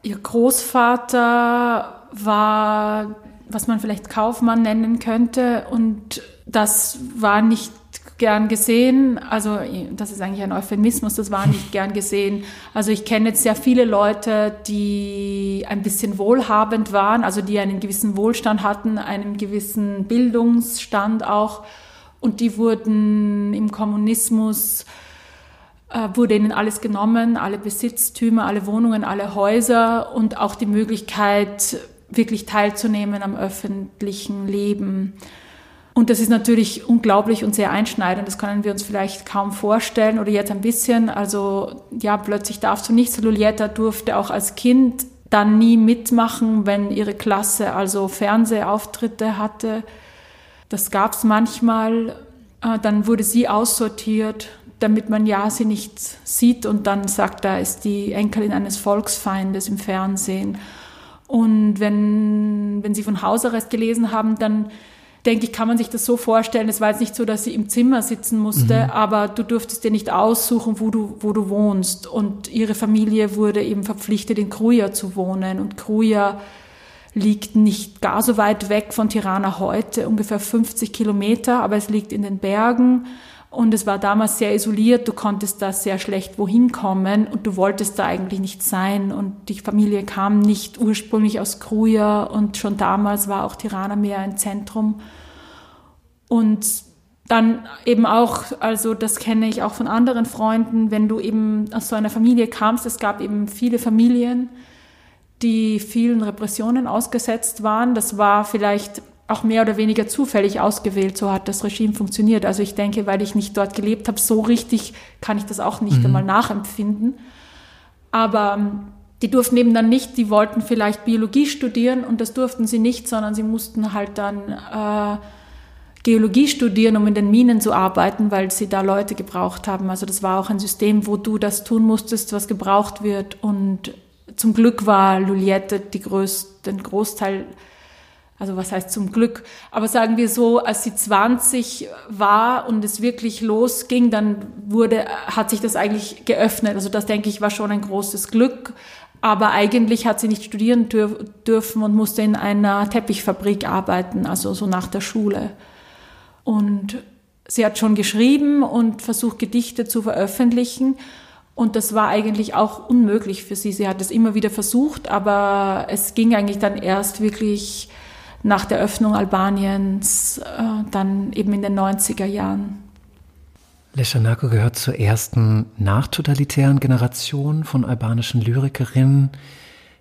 Speaker 2: Ihr Großvater war was man vielleicht Kaufmann nennen könnte. Und das war nicht gern gesehen. Also das ist eigentlich ein Euphemismus, das war nicht gern gesehen. Also ich kenne jetzt sehr viele Leute, die ein bisschen wohlhabend waren, also die einen gewissen Wohlstand hatten, einen gewissen Bildungsstand auch. Und die wurden im Kommunismus, äh, wurde ihnen alles genommen, alle Besitztümer, alle Wohnungen, alle Häuser und auch die Möglichkeit, wirklich teilzunehmen am öffentlichen Leben. Und das ist natürlich unglaublich und sehr einschneidend. Das können wir uns vielleicht kaum vorstellen oder jetzt ein bisschen. Also ja, plötzlich darfst du nichts. Lulietta durfte auch als Kind dann nie mitmachen, wenn ihre Klasse also Fernsehauftritte hatte. Das gab es manchmal. Äh, dann wurde sie aussortiert, damit man ja sie nicht sieht und dann sagt, da ist die Enkelin eines Volksfeindes im Fernsehen. Und wenn, wenn Sie von Hausarrest gelesen haben, dann denke ich, kann man sich das so vorstellen. Es war jetzt nicht so, dass sie im Zimmer sitzen musste, mhm. aber du durftest dir nicht aussuchen, wo du, wo du wohnst. Und ihre Familie wurde eben verpflichtet, in Kruja zu wohnen. Und Kruja liegt nicht gar so weit weg von Tirana heute, ungefähr 50 Kilometer, aber es liegt in den Bergen. Und es war damals sehr isoliert, du konntest da sehr schlecht wohin kommen und du wolltest da eigentlich nicht sein. Und die Familie kam nicht ursprünglich aus Kruja und schon damals war auch Tirana mehr ein Zentrum. Und dann eben auch, also das kenne ich auch von anderen Freunden, wenn du eben aus so einer Familie kamst, es gab eben viele Familien, die vielen Repressionen ausgesetzt waren. Das war vielleicht auch mehr oder weniger zufällig ausgewählt. So hat das Regime funktioniert. Also ich denke, weil ich nicht dort gelebt habe, so richtig kann ich das auch nicht mhm. einmal nachempfinden. Aber ähm, die durften eben dann nicht, die wollten vielleicht Biologie studieren und das durften sie nicht, sondern sie mussten halt dann äh, Geologie studieren, um in den Minen zu arbeiten, weil sie da Leute gebraucht haben. Also das war auch ein System, wo du das tun musstest, was gebraucht wird und zum Glück war Luliette die größten Großteil also was heißt zum Glück, aber sagen wir so, als sie 20 war und es wirklich losging, dann wurde, hat sich das eigentlich geöffnet. Also das denke ich war schon ein großes Glück. Aber eigentlich hat sie nicht studieren dür dürfen und musste in einer Teppichfabrik arbeiten, also so nach der Schule. Und sie hat schon geschrieben und versucht, Gedichte zu veröffentlichen. Und das war eigentlich auch unmöglich für sie. Sie hat es immer wieder versucht, aber es ging eigentlich dann erst wirklich nach der Öffnung Albaniens, äh, dann eben in den 90er Jahren.
Speaker 1: Leschanako gehört zur ersten nachtotalitären Generation von albanischen Lyrikerinnen,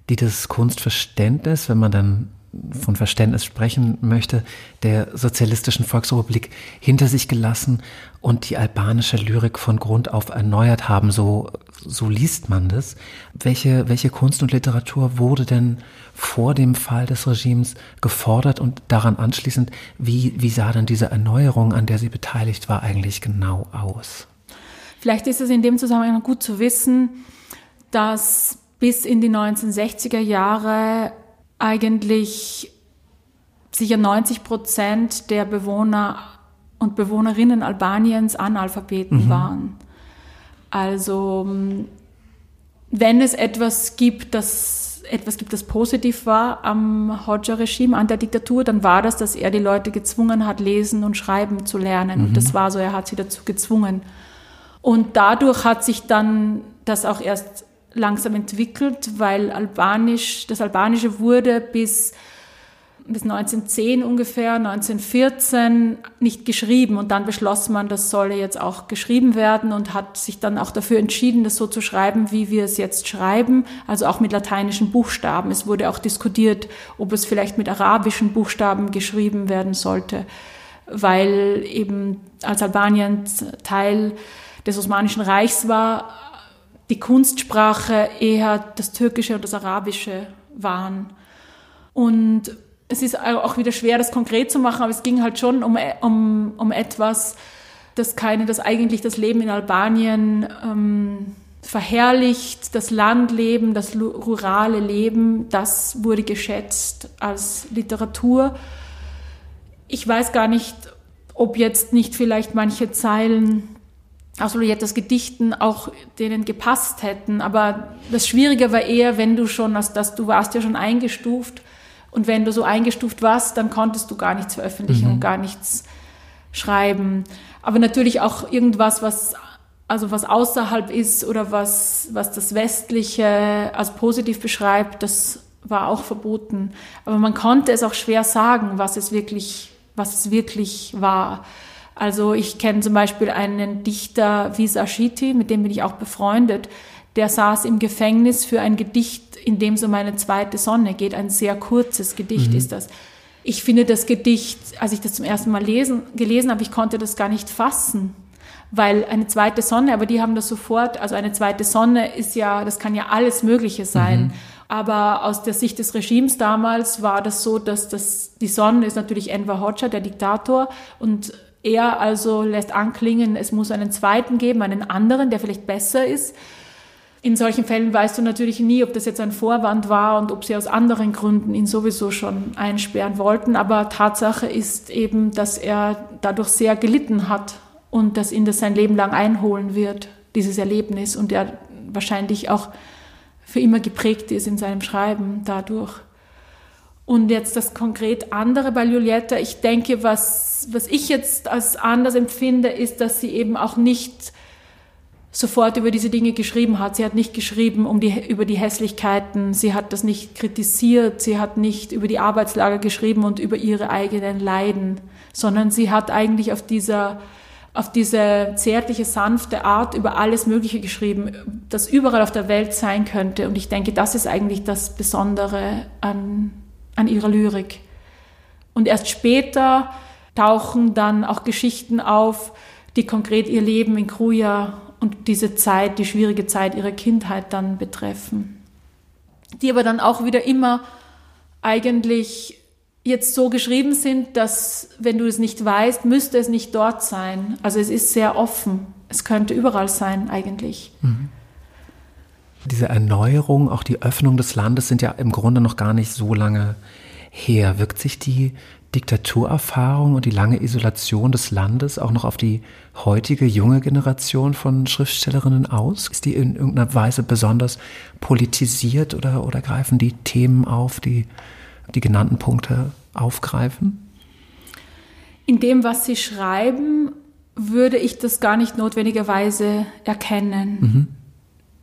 Speaker 1: die das Kunstverständnis, wenn man dann von Verständnis sprechen möchte, der sozialistischen Volksrepublik hinter sich gelassen und die albanische Lyrik von Grund auf erneuert haben. So, so liest man das. Welche, welche Kunst und Literatur wurde denn vor dem Fall des Regimes gefordert und daran anschließend, wie, wie sah denn diese Erneuerung, an der sie beteiligt war, eigentlich genau aus?
Speaker 2: Vielleicht ist es in dem Zusammenhang gut zu wissen, dass bis in die 1960er Jahre eigentlich sicher 90 Prozent der Bewohner und Bewohnerinnen Albaniens Analphabeten mhm. waren. Also wenn es etwas gibt, das etwas gibt, das positiv war am Hodja-Regime, an der Diktatur, dann war das, dass er die Leute gezwungen hat, lesen und schreiben zu lernen. Mhm. Und das war so, er hat sie dazu gezwungen. Und dadurch hat sich dann das auch erst langsam entwickelt, weil Albanisch, das Albanische wurde bis, bis 1910 ungefähr, 1914 nicht geschrieben und dann beschloss man, das solle jetzt auch geschrieben werden und hat sich dann auch dafür entschieden, das so zu schreiben, wie wir es jetzt schreiben, also auch mit lateinischen Buchstaben. Es wurde auch diskutiert, ob es vielleicht mit arabischen Buchstaben geschrieben werden sollte, weil eben als Albanien Teil des Osmanischen Reichs war, die Kunstsprache eher das Türkische und das Arabische waren. Und es ist auch wieder schwer, das konkret zu machen, aber es ging halt schon um, um, um etwas, das keine, das eigentlich das Leben in Albanien ähm, verherrlicht, das Landleben, das rurale Leben, das wurde geschätzt als Literatur. Ich weiß gar nicht, ob jetzt nicht vielleicht manche Zeilen aus Lolietas Gedichten auch denen gepasst hätten. Aber das Schwierige war eher, wenn du schon, als dass du warst ja schon eingestuft und wenn du so eingestuft warst, dann konntest du gar nichts veröffentlichen mhm. und gar nichts schreiben. Aber natürlich auch irgendwas, was also was außerhalb ist oder was, was das Westliche als positiv beschreibt, das war auch verboten. Aber man konnte es auch schwer sagen, was es wirklich, was es wirklich war. Also ich kenne zum Beispiel einen Dichter Visashiti, mit dem bin ich auch befreundet. Der saß im Gefängnis für ein Gedicht, in dem es um eine zweite Sonne geht. Ein sehr kurzes Gedicht mhm. ist das. Ich finde das Gedicht, als ich das zum ersten Mal lesen, gelesen habe, ich konnte das gar nicht fassen. Weil eine zweite Sonne, aber die haben das sofort, also eine zweite Sonne ist ja, das kann ja alles Mögliche sein. Mhm. Aber aus der Sicht des Regimes damals war das so, dass das, die Sonne ist natürlich Enver Hoxha, der Diktator, und er also lässt anklingen, es muss einen zweiten geben, einen anderen, der vielleicht besser ist. In solchen Fällen weißt du natürlich nie, ob das jetzt ein Vorwand war und ob sie aus anderen Gründen ihn sowieso schon einsperren wollten. Aber Tatsache ist eben, dass er dadurch sehr gelitten hat und dass ihn das sein Leben lang einholen wird, dieses Erlebnis, und er wahrscheinlich auch für immer geprägt ist in seinem Schreiben dadurch. Und jetzt das konkret andere bei Julietta, ich denke, was, was ich jetzt als anders empfinde, ist, dass sie eben auch nicht sofort über diese Dinge geschrieben hat. Sie hat nicht geschrieben um die, über die Hässlichkeiten, sie hat das nicht kritisiert, sie hat nicht über die Arbeitslager geschrieben und über ihre eigenen Leiden, sondern sie hat eigentlich auf dieser auf diese zärtliche, sanfte Art über alles Mögliche geschrieben, das überall auf der Welt sein könnte. Und ich denke, das ist eigentlich das Besondere an an ihrer Lyrik. Und erst später tauchen dann auch Geschichten auf, die konkret ihr Leben in Kruja und diese Zeit, die schwierige Zeit ihrer Kindheit dann betreffen. Die aber dann auch wieder immer eigentlich jetzt so geschrieben sind, dass wenn du es nicht weißt, müsste es nicht dort sein. Also es ist sehr offen. Es könnte überall sein eigentlich. Mhm.
Speaker 1: Diese Erneuerung, auch die Öffnung des Landes sind ja im Grunde noch gar nicht so lange her. Wirkt sich die Diktaturerfahrung und die lange Isolation des Landes auch noch auf die heutige junge Generation von Schriftstellerinnen aus? Ist die in irgendeiner Weise besonders politisiert oder, oder greifen die Themen auf, die die genannten Punkte aufgreifen?
Speaker 2: In dem, was sie schreiben, würde ich das gar nicht notwendigerweise erkennen. Mhm.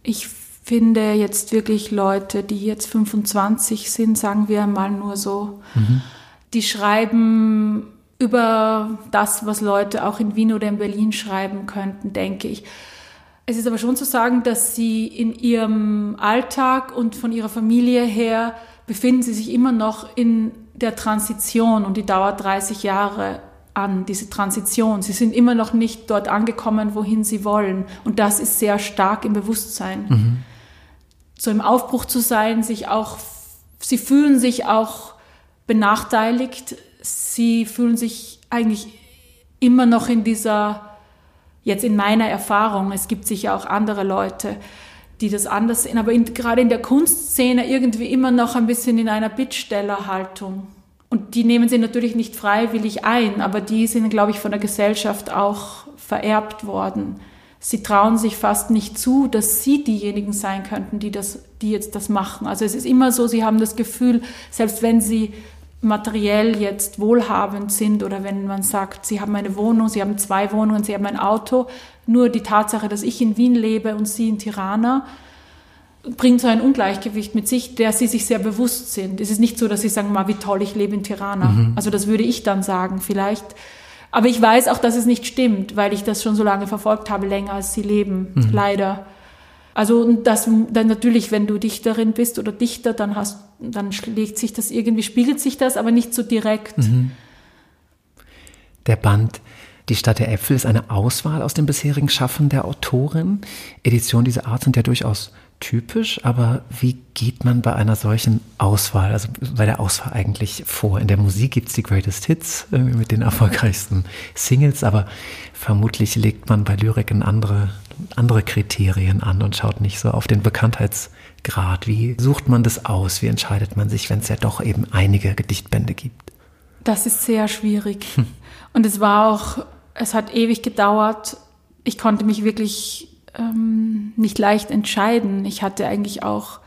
Speaker 2: Ich finde jetzt wirklich Leute, die jetzt 25 sind, sagen wir mal nur so, mhm die schreiben über das, was Leute auch in Wien oder in Berlin schreiben könnten, denke ich. Es ist aber schon zu sagen, dass sie in ihrem Alltag und von ihrer Familie her befinden sie sich immer noch in der Transition und die dauert 30 Jahre an, diese Transition. Sie sind immer noch nicht dort angekommen, wohin sie wollen. Und das ist sehr stark im Bewusstsein. Mhm. So im Aufbruch zu sein, sich auch, sie fühlen sich auch benachteiligt. Sie fühlen sich eigentlich immer noch in dieser, jetzt in meiner Erfahrung, es gibt sicher auch andere Leute, die das anders sehen, aber in, gerade in der Kunstszene irgendwie immer noch ein bisschen in einer Bittstellerhaltung. Und die nehmen sie natürlich nicht freiwillig ein, aber die sind, glaube ich, von der Gesellschaft auch vererbt worden. Sie trauen sich fast nicht zu, dass sie diejenigen sein könnten, die, das, die jetzt das machen. Also es ist immer so, sie haben das Gefühl, selbst wenn sie materiell jetzt wohlhabend sind oder wenn man sagt, sie haben eine Wohnung, sie haben zwei Wohnungen, sie haben ein Auto, nur die Tatsache, dass ich in Wien lebe und sie in Tirana, bringt so ein Ungleichgewicht mit sich, der sie sich sehr bewusst sind. Es ist nicht so, dass sie sagen, mal, wie toll, ich lebe in Tirana. Mhm. Also das würde ich dann sagen vielleicht. Aber ich weiß auch, dass es nicht stimmt, weil ich das schon so lange verfolgt habe, länger als sie leben, mhm. leider. Also das dann natürlich, wenn du Dichterin bist oder Dichter, dann hast, dann schlägt sich das irgendwie, spiegelt sich das, aber nicht so direkt. Mhm.
Speaker 1: Der Band Die Stadt der Äpfel ist eine Auswahl aus dem bisherigen Schaffen der Autorin. Editionen dieser Art sind ja durchaus typisch, aber wie geht man bei einer solchen Auswahl, also bei der Auswahl eigentlich vor? In der Musik gibt es die Greatest Hits mit den erfolgreichsten Singles, aber vermutlich legt man bei Lyrik in andere andere Kriterien an und schaut nicht so auf den Bekanntheitsgrad. Wie sucht man das aus? Wie entscheidet man sich, wenn es ja doch eben einige Gedichtbände gibt?
Speaker 2: Das ist sehr schwierig. Hm. Und es war auch, es hat ewig gedauert. Ich konnte mich wirklich ähm, nicht leicht entscheiden. Ich hatte eigentlich auch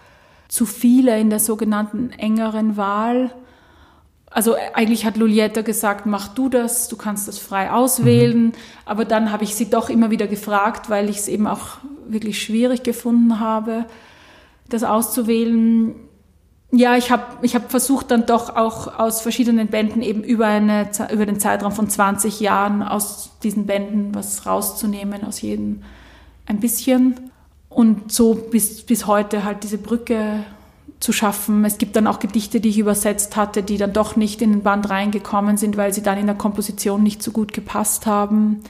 Speaker 2: zu viele in der sogenannten engeren Wahl also eigentlich hat Lulietta gesagt, mach du das, du kannst das frei auswählen. Mhm. Aber dann habe ich sie doch immer wieder gefragt, weil ich es eben auch wirklich schwierig gefunden habe, das auszuwählen. Ja, ich habe ich hab versucht dann doch auch aus verschiedenen Bänden eben über, eine, über den Zeitraum von 20 Jahren aus diesen Bänden was rauszunehmen, aus jedem ein bisschen. Und so bis, bis heute halt diese Brücke zu schaffen. Es gibt dann auch Gedichte, die ich übersetzt hatte, die dann doch nicht in den Band reingekommen sind, weil sie dann in der Komposition nicht so gut gepasst haben.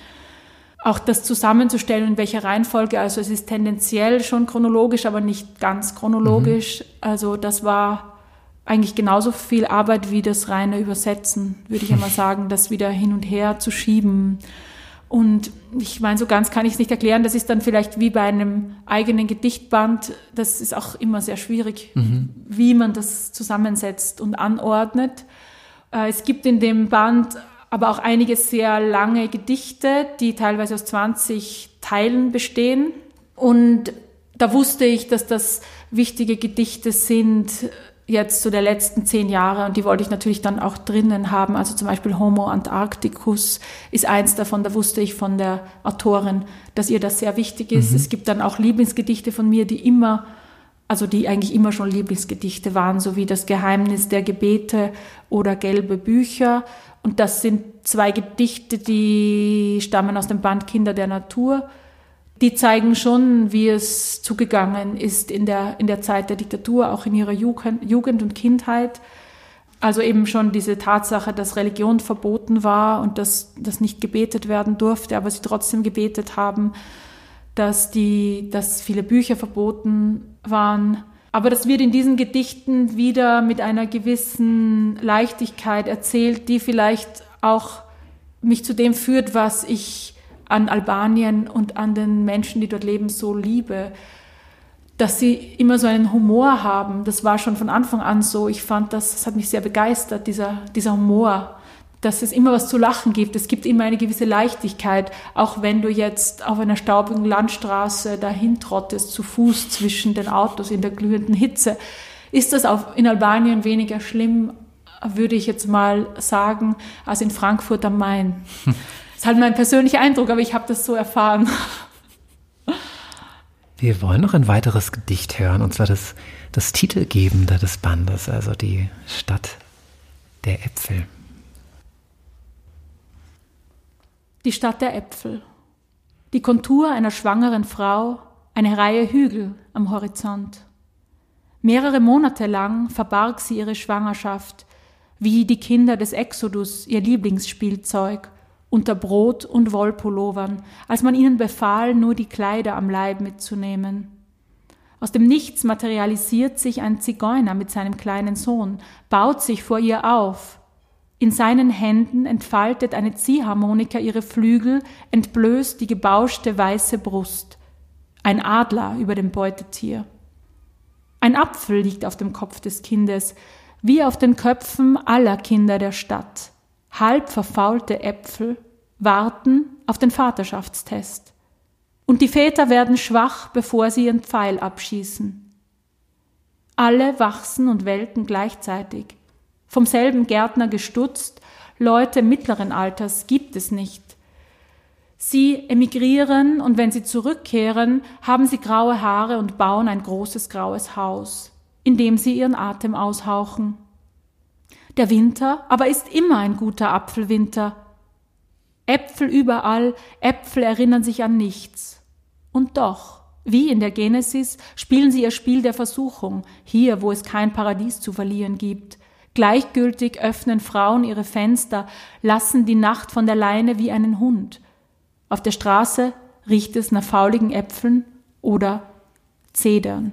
Speaker 2: Auch das zusammenzustellen, in welcher Reihenfolge, also es ist tendenziell schon chronologisch, aber nicht ganz chronologisch. Mhm. Also das war eigentlich genauso viel Arbeit wie das reine Übersetzen, würde ich einmal sagen, das wieder hin und her zu schieben. Und ich meine, so ganz kann ich es nicht erklären. Das ist dann vielleicht wie bei einem eigenen Gedichtband. Das ist auch immer sehr schwierig, mhm. wie man das zusammensetzt und anordnet. Äh, es gibt in dem Band aber auch einige sehr lange Gedichte, die teilweise aus 20 Teilen bestehen. Und da wusste ich, dass das wichtige Gedichte sind, jetzt so der letzten zehn Jahre und die wollte ich natürlich dann auch drinnen haben. Also zum Beispiel Homo Antarcticus ist eins davon, da wusste ich von der Autorin, dass ihr das sehr wichtig ist. Mhm. Es gibt dann auch Lieblingsgedichte von mir, die immer, also die eigentlich immer schon Lieblingsgedichte waren, so wie das Geheimnis der Gebete oder Gelbe Bücher. Und das sind zwei Gedichte, die stammen aus dem Band Kinder der Natur die zeigen schon, wie es zugegangen ist in der, in der Zeit der Diktatur, auch in ihrer Jugend, und Kindheit. Also eben schon diese Tatsache, dass Religion verboten war und dass das nicht gebetet werden durfte, aber sie trotzdem gebetet haben, dass, die, dass viele Bücher verboten waren. Aber das wird in diesen Gedichten wieder mit einer gewissen Leichtigkeit erzählt, die vielleicht auch mich zu dem führt, was ich an Albanien und an den Menschen, die dort leben, so liebe. dass sie immer so einen Humor haben. Das war schon von Anfang an so. Ich fand das, das hat mich sehr begeistert, dieser, dieser Humor dass es immer was zu lachen gibt. Es gibt immer eine gewisse Leichtigkeit, auch wenn du jetzt auf einer staubigen Landstraße dahin trottest, zu Fuß zwischen den Autos in der glühenden Hitze. Ist das auf, in Albanien weniger schlimm, würde ich jetzt mal sagen, als in Frankfurt am Main. Das ist halt mein persönlicher Eindruck, aber ich habe das so erfahren.
Speaker 1: Wir wollen noch ein weiteres Gedicht hören, und zwar das, das Titelgebende des Bandes, also die Stadt der Äpfel.
Speaker 2: Die Stadt der Äpfel. Die Kontur einer schwangeren Frau, eine Reihe Hügel am Horizont. Mehrere Monate lang verbarg sie ihre Schwangerschaft, wie die Kinder des Exodus ihr Lieblingsspielzeug, unter Brot und Wollpullovern, als man ihnen befahl, nur die Kleider am Leib mitzunehmen. Aus dem Nichts materialisiert sich ein Zigeuner mit seinem kleinen Sohn, baut sich vor ihr auf, in seinen Händen entfaltet eine Ziehharmonika ihre Flügel, entblößt die gebauschte weiße Brust. Ein Adler über dem Beutetier. Ein Apfel liegt auf dem Kopf des Kindes, wie auf den Köpfen aller Kinder der Stadt. Halb verfaulte Äpfel warten auf den Vaterschaftstest. Und die Väter werden schwach, bevor sie ihren Pfeil abschießen. Alle wachsen und welken gleichzeitig vom selben Gärtner gestutzt, Leute mittleren Alters gibt es nicht. Sie emigrieren und wenn sie zurückkehren, haben sie graue Haare und bauen ein großes graues Haus, in dem sie ihren Atem aushauchen. Der Winter aber ist immer ein guter Apfelwinter. Äpfel überall, Äpfel erinnern sich an nichts. Und doch, wie in der Genesis, spielen sie ihr Spiel der Versuchung, hier, wo es kein Paradies zu verlieren gibt. Gleichgültig öffnen Frauen ihre Fenster, lassen die Nacht von der Leine wie einen Hund. Auf der Straße riecht es nach fauligen Äpfeln oder Zedern.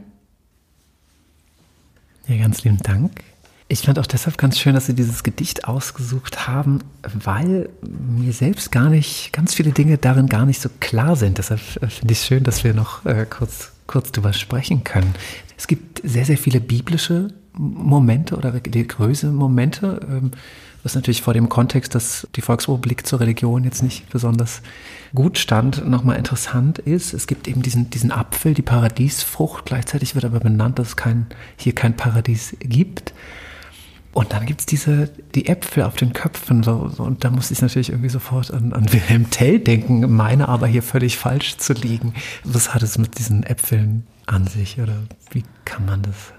Speaker 1: Ja, ganz lieben Dank. Ich fand auch deshalb ganz schön, dass Sie dieses Gedicht ausgesucht haben, weil mir selbst gar nicht, ganz viele Dinge darin gar nicht so klar sind. Deshalb äh, finde ich es schön, dass wir noch äh, kurz, kurz drüber sprechen können. Es gibt sehr, sehr viele biblische Momente oder religiöse Momente, ähm, was natürlich vor dem Kontext, dass die Volksrepublik zur Religion jetzt nicht besonders gut stand, nochmal interessant ist. Es gibt eben diesen, diesen Apfel, die Paradiesfrucht. Gleichzeitig wird aber benannt, dass es kein, hier kein Paradies gibt. Und dann gibt es diese, die Äpfel auf den Köpfen. So, so, und da muss ich natürlich irgendwie sofort an, an Wilhelm Tell denken, meine aber hier völlig falsch zu liegen. Was hat es mit diesen Äpfeln an sich oder wie kann man das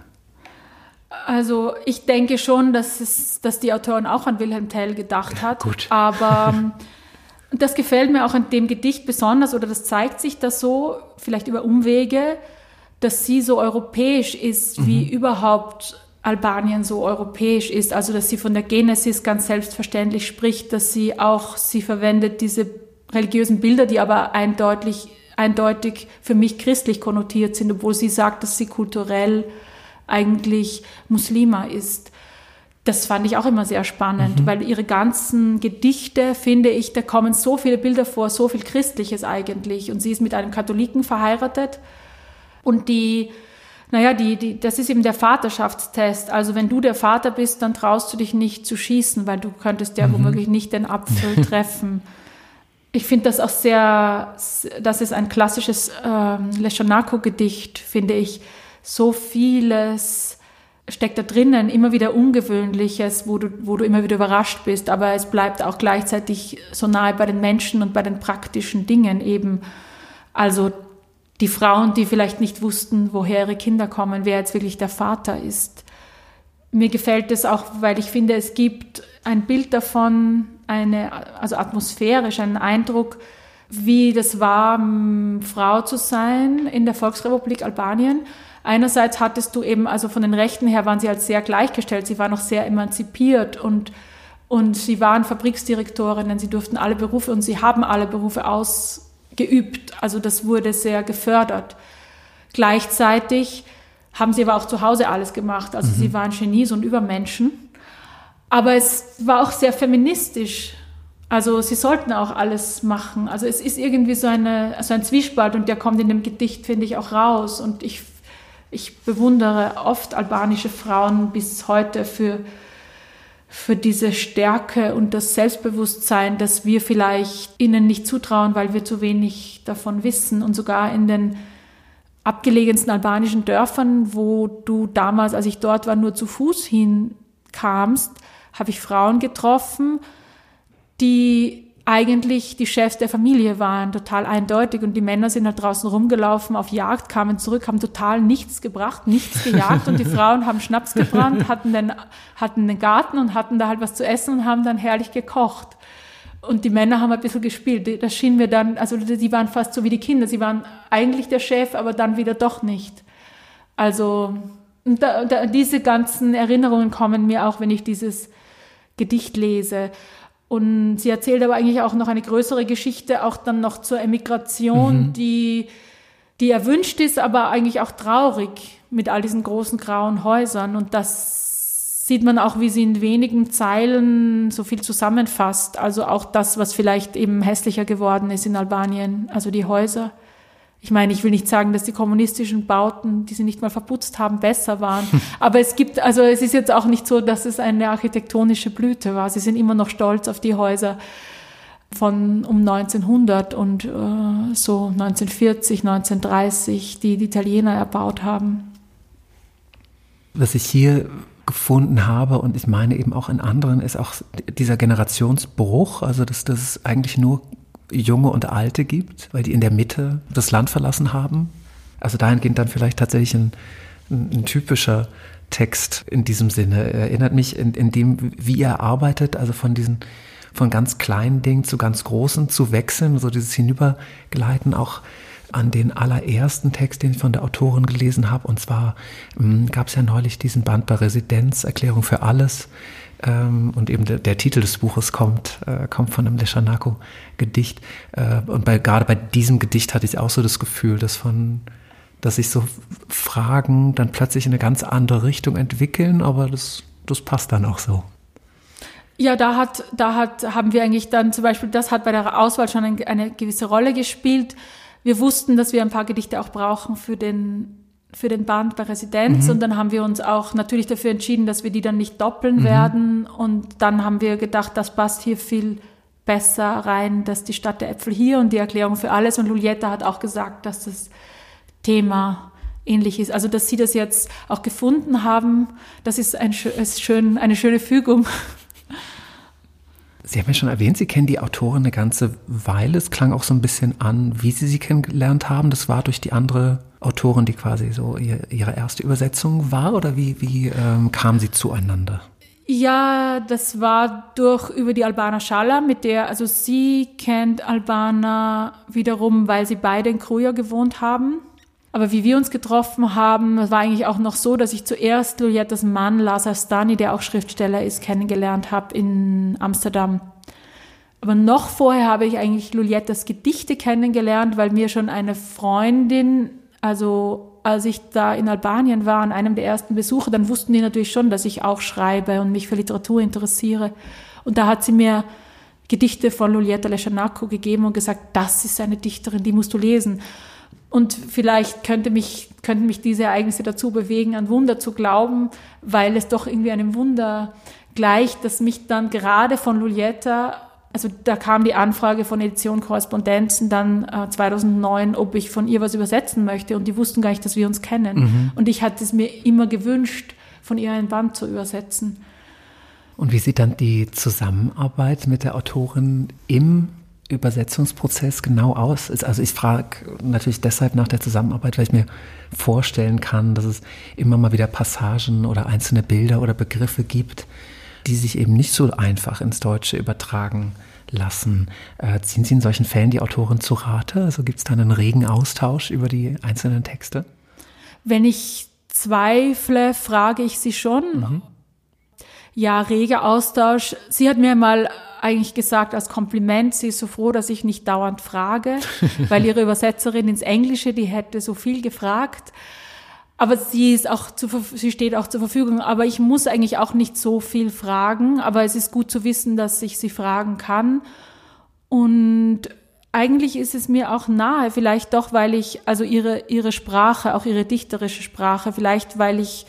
Speaker 2: also ich denke schon, dass, es, dass die Autorin auch an Wilhelm Tell gedacht hat.
Speaker 1: Gut.
Speaker 2: Aber ähm, das gefällt mir auch in dem Gedicht besonders oder das zeigt sich da so, vielleicht über Umwege, dass sie so europäisch ist, wie mhm. überhaupt Albanien so europäisch ist. Also dass sie von der Genesis ganz selbstverständlich spricht, dass sie auch, sie verwendet diese religiösen Bilder, die aber eindeutig, eindeutig für mich christlich konnotiert sind, obwohl sie sagt, dass sie kulturell eigentlich Muslima ist. Das fand ich auch immer sehr spannend, mhm. weil ihre ganzen Gedichte, finde ich, da kommen so viele Bilder vor, so viel Christliches eigentlich. Und sie ist mit einem Katholiken verheiratet. Und die, naja, die, die, das ist eben der Vaterschaftstest. Also wenn du der Vater bist, dann traust du dich nicht zu schießen, weil du könntest ja mhm. womöglich nicht den Apfel treffen. Ich finde das auch sehr, das ist ein klassisches ähm, Leschonako-Gedicht, finde ich so vieles steckt da drinnen, immer wieder Ungewöhnliches, wo du, wo du immer wieder überrascht bist, aber es bleibt auch gleichzeitig so nahe bei den Menschen und bei den praktischen Dingen eben. Also die Frauen, die vielleicht nicht wussten, woher ihre Kinder kommen, wer jetzt wirklich der Vater ist. Mir gefällt es auch, weil ich finde, es gibt ein Bild davon, eine, also atmosphärisch, einen Eindruck, wie das war, Frau zu sein in der Volksrepublik Albanien. Einerseits hattest du eben, also von den Rechten her waren sie als sehr gleichgestellt, sie waren noch sehr emanzipiert und, und sie waren Fabriksdirektorinnen, sie durften alle Berufe und sie haben alle Berufe ausgeübt. Also das wurde sehr gefördert. Gleichzeitig haben sie aber auch zu Hause alles gemacht. Also mhm. sie waren Genies und Übermenschen. Aber es war auch sehr feministisch. Also sie sollten auch alles machen. Also es ist irgendwie so, eine, so ein Zwiespalt und der kommt in dem Gedicht, finde ich, auch raus. Und ich Ich bewundere oft albanische Frauen bis heute für, für diese Stärke und das Selbstbewusstsein, das wir vielleicht ihnen nicht zutrauen, weil wir zu wenig davon wissen. Und sogar in den abgelegensten albanischen Dörfern, wo du damals, als ich dort war, nur zu Fuß hinkamst, habe ich Frauen getroffen, die eigentlich die Chefs der Familie waren, total eindeutig. Und die Männer sind halt draußen rumgelaufen auf Jagd, kamen zurück, haben total nichts gebracht, nichts gejagt. und die Frauen haben Schnaps gebrannt, hatten den, hatten den Garten und hatten da halt was zu essen und haben dann herrlich gekocht. Und die Männer haben ein bisschen gespielt. Das schien mir dann, also die waren fast so wie die Kinder. Sie waren eigentlich der Chef, aber dann wieder doch nicht. Also da, da, diese ganzen Erinnerungen kommen mir auch, wenn ich dieses Gedicht lese. Und sie erzählt aber eigentlich auch noch eine größere Geschichte, auch dann noch zur Emigration, mhm. die, die erwünscht ist, aber eigentlich auch traurig mit all diesen großen grauen Häusern. Und das sieht man auch, wie sie in wenigen Zeilen so viel zusammenfasst. Also auch das, was vielleicht eben hässlicher geworden ist in Albanien, also die Häuser. Ich meine, ich will nicht sagen, dass die kommunistischen Bauten, die sie nicht mal verputzt haben, besser waren. Aber es gibt, also es ist jetzt auch nicht so, dass es eine architektonische Blüte war. Sie sind immer noch stolz auf die Häuser von um 1900 und äh, so 1940, 1930, die die Italiener erbaut haben.
Speaker 1: Was ich hier gefunden habe und ich meine eben auch in anderen, ist auch dieser Generationsbruch, also dass das eigentlich nur Junge und Alte gibt, weil die in der Mitte das Land verlassen haben. Also dahingehend dann vielleicht tatsächlich ein, ein, ein typischer Text in diesem Sinne. Er erinnert mich in, in dem, wie er arbeitet, also von diesen von ganz kleinen Dingen zu ganz großen zu wechseln, so dieses Hinübergleiten auch an den allerersten Text, den ich von der Autorin gelesen habe. Und zwar hm, gab es ja neulich diesen Band bei Residenz, Erklärung für alles, ähm, und eben der, der, Titel des Buches kommt, äh, kommt von einem Leschanako-Gedicht. Äh, und bei, gerade bei diesem Gedicht hatte ich auch so das Gefühl, dass von dass sich so Fragen dann plötzlich in eine ganz andere Richtung entwickeln, aber das, das passt dann auch so.
Speaker 2: Ja, da hat, da hat, haben wir eigentlich dann zum Beispiel, das hat bei der Auswahl schon eine gewisse Rolle gespielt. Wir wussten, dass wir ein paar Gedichte auch brauchen für den für den Band bei Residenz mhm. und dann haben wir uns auch natürlich dafür entschieden, dass wir die dann nicht doppeln mhm. werden und dann haben wir gedacht, das passt hier viel besser rein, dass die Stadt der Äpfel hier und die Erklärung für alles und Lulietta hat auch gesagt, dass das Thema ähnlich ist. Also, dass sie das jetzt auch gefunden haben, das ist, ein, ist schön, eine schöne Fügung.
Speaker 1: Sie haben ja schon erwähnt, Sie kennen die Autorin eine ganze Weile. Es klang auch so ein bisschen an, wie Sie sie kennengelernt haben. Das war durch die andere Autorin, die quasi so ihr, ihre erste Übersetzung war? Oder wie, wie ähm, kamen Sie zueinander?
Speaker 2: Ja, das war durch über die Albana Schala, mit der, also sie kennt Albana wiederum, weil sie beide in Kruja gewohnt haben. Aber wie wir uns getroffen haben, war eigentlich auch noch so, dass ich zuerst Lulietas Mann, Lazar Stani, der auch Schriftsteller ist, kennengelernt habe in Amsterdam. Aber noch vorher habe ich eigentlich Lulietas Gedichte kennengelernt, weil mir schon eine Freundin, also als ich da in Albanien war, an einem der ersten Besuche, dann wussten die natürlich schon, dass ich auch schreibe und mich für Literatur interessiere. Und da hat sie mir Gedichte von Lulieta Leschanako gegeben und gesagt, das ist eine Dichterin, die musst du lesen. Und vielleicht könnte mich, könnten mich diese Ereignisse dazu bewegen, an Wunder zu glauben, weil es doch irgendwie einem Wunder gleicht, dass mich dann gerade von Lulietta, also da kam die Anfrage von Edition Korrespondenzen dann äh, 2009, ob ich von ihr was übersetzen möchte und die wussten gar nicht, dass wir uns kennen. Mhm. Und ich hatte es mir immer gewünscht, von ihr ein Band zu übersetzen.
Speaker 1: Und wie sieht dann die Zusammenarbeit mit der Autorin im Übersetzungsprozess genau aus? Also ich frage natürlich deshalb nach der Zusammenarbeit, weil ich mir vorstellen kann, dass es immer mal wieder Passagen oder einzelne Bilder oder Begriffe gibt, die sich eben nicht so einfach ins Deutsche übertragen lassen. Äh, ziehen Sie in solchen Fällen die Autorin zu Rate? Also gibt es da einen regen Austausch über die einzelnen Texte?
Speaker 2: Wenn ich zweifle, frage ich sie schon. Mhm. Ja, reger Austausch. Sie hat mir mal eigentlich gesagt als Kompliment, sie ist so froh, dass ich nicht dauernd frage, weil ihre Übersetzerin ins Englische, die hätte so viel gefragt. Aber sie ist auch zu, sie steht auch zur Verfügung. Aber ich muss eigentlich auch nicht so viel fragen. Aber es ist gut zu wissen, dass ich sie fragen kann. Und eigentlich ist es mir auch nahe, vielleicht doch, weil ich, also ihre, ihre Sprache, auch ihre dichterische Sprache, vielleicht weil ich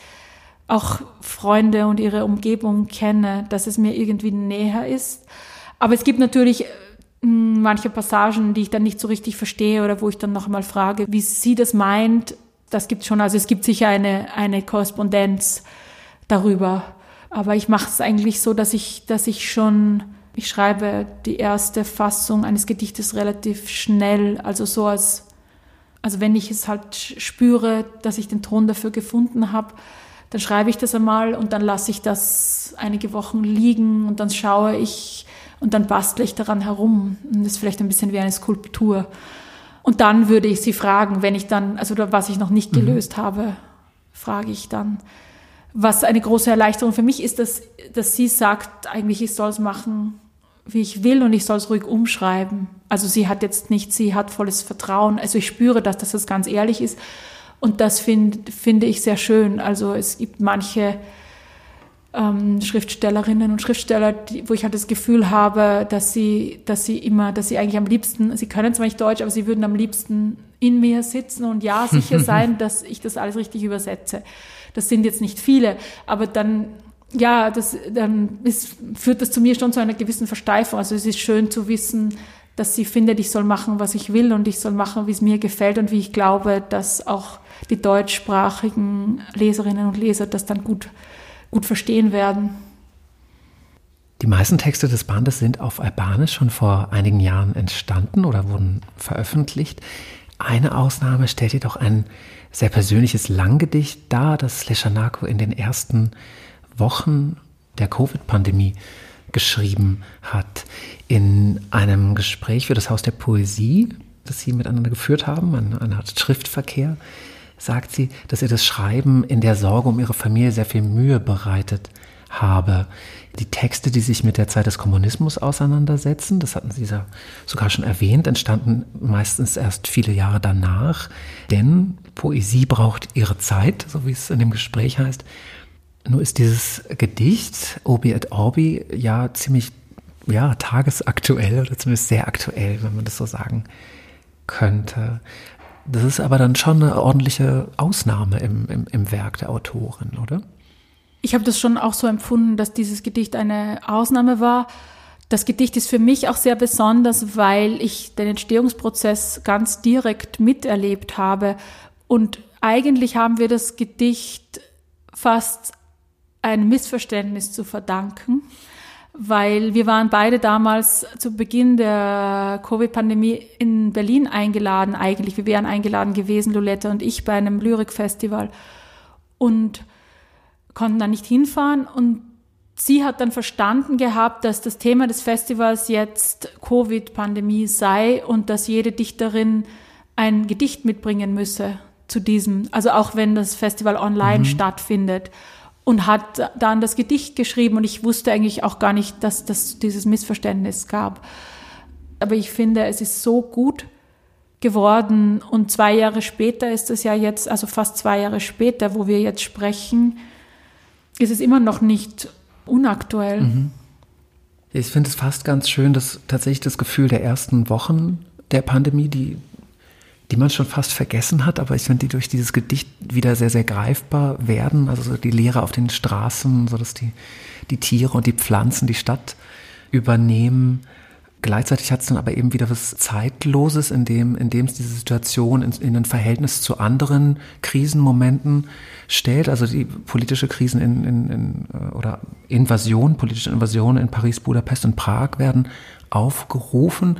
Speaker 2: auch Freunde und ihre Umgebung kenne, dass es mir irgendwie näher ist. Aber es gibt natürlich hm, manche Passagen, die ich dann nicht so richtig verstehe oder wo ich dann noch mal frage, wie sie das meint. Das gibt schon. Also es gibt sicher eine, eine Korrespondenz darüber. Aber ich mache es eigentlich so, dass ich, dass ich schon, ich schreibe die erste Fassung eines Gedichtes relativ schnell, also so als, also wenn ich es halt spüre, dass ich den Ton dafür gefunden habe, dann schreibe ich das einmal und dann lasse ich das einige Wochen liegen und dann schaue ich und dann bastle ich daran herum. Und das ist vielleicht ein bisschen wie eine Skulptur. Und dann würde ich sie fragen, wenn ich dann, also was ich noch nicht mhm. gelöst mhm. habe, frage ich dann. Was eine große Erleichterung für mich ist, dass, dass sie sagt, eigentlich ich soll es machen, wie ich will und ich soll es ruhig umschreiben. Also sie hat jetzt nicht, sie hat volles Vertrauen. Also ich spüre, dass, dass das ganz ehrlich ist. Und das find, finde ich sehr schön. Also es gibt manche ähm, Schriftstellerinnen und Schriftsteller, die, wo ich halt das Gefühl habe, dass sie, dass sie immer, dass sie eigentlich am liebsten, sie können zwar nicht Deutsch, aber sie würden am liebsten in mir sitzen und ja sicher sein, dass ich das alles richtig übersetze. Das sind jetzt nicht viele, aber dann ja, das, dann ist, führt das zu mir schon zu einer gewissen Versteifung. Also es ist schön zu wissen, dass sie findet, ich soll machen, was ich will und ich soll machen, wie es mir gefällt und wie ich glaube, dass auch die deutschsprachigen Leserinnen und Leser das dann gut gut verstehen werden.
Speaker 1: Die meisten Texte des Bandes sind auf Albanisch schon vor einigen Jahren entstanden oder wurden veröffentlicht. Eine Ausnahme stellt jedoch ein sehr persönliches Langgedicht dar, das Leshanako in den ersten Wochen der Covid-Pandemie geschrieben hat. In einem Gespräch für das Haus der Poesie, das Sie miteinander geführt haben, eine Art Schriftverkehr, sagt sie, dass ihr das Schreiben in der Sorge um ihre Familie sehr viel Mühe bereitet habe. Die Texte, die sich mit der Zeit des Kommunismus auseinandersetzen, das hatten Sie sogar schon erwähnt, entstanden meistens erst viele Jahre danach, denn Poesie braucht ihre Zeit, so wie es in dem Gespräch heißt. Nur ist dieses Gedicht, Obi et Orbi, ja ziemlich ja, tagesaktuell oder zumindest sehr aktuell, wenn man das so sagen könnte. Das ist aber dann schon eine ordentliche Ausnahme im, im, im Werk der Autorin, oder?
Speaker 2: Ich habe das schon auch so empfunden, dass dieses Gedicht eine Ausnahme war. Das Gedicht ist für mich auch sehr besonders, weil ich den Entstehungsprozess ganz direkt miterlebt habe. Und eigentlich haben wir das Gedicht fast ein Missverständnis zu verdanken weil wir waren beide damals zu Beginn der Covid-Pandemie in Berlin eingeladen eigentlich. Wir wären eingeladen gewesen, Lulette und ich, bei einem Lyrikfestival und konnten dann nicht hinfahren und sie hat dann verstanden gehabt, dass das Thema des Festivals jetzt Covid-Pandemie sei und dass jede Dichterin ein Gedicht mitbringen müsse zu diesem, also auch wenn das Festival online mhm. stattfindet und hat dann das Gedicht geschrieben und ich wusste eigentlich auch gar nicht, dass das dieses Missverständnis gab. Aber ich finde, es ist so gut geworden und zwei Jahre später ist es ja jetzt, also fast zwei Jahre später, wo wir jetzt sprechen, ist es immer noch nicht unaktuell. Mhm.
Speaker 1: Ich finde es fast ganz schön, dass tatsächlich das Gefühl der ersten Wochen der Pandemie, die die man schon fast vergessen hat, aber ich finde, die durch dieses Gedicht wieder sehr, sehr greifbar werden. Also so die Lehre auf den Straßen, so dass die, die Tiere und die Pflanzen die Stadt übernehmen. Gleichzeitig hat es dann aber eben wieder was Zeitloses, in dem, in dem es diese Situation in, in ein Verhältnis zu anderen Krisenmomenten stellt. Also die politische Krisen in, in, in oder Invasion, politische Invasion in Paris, Budapest und Prag werden aufgerufen.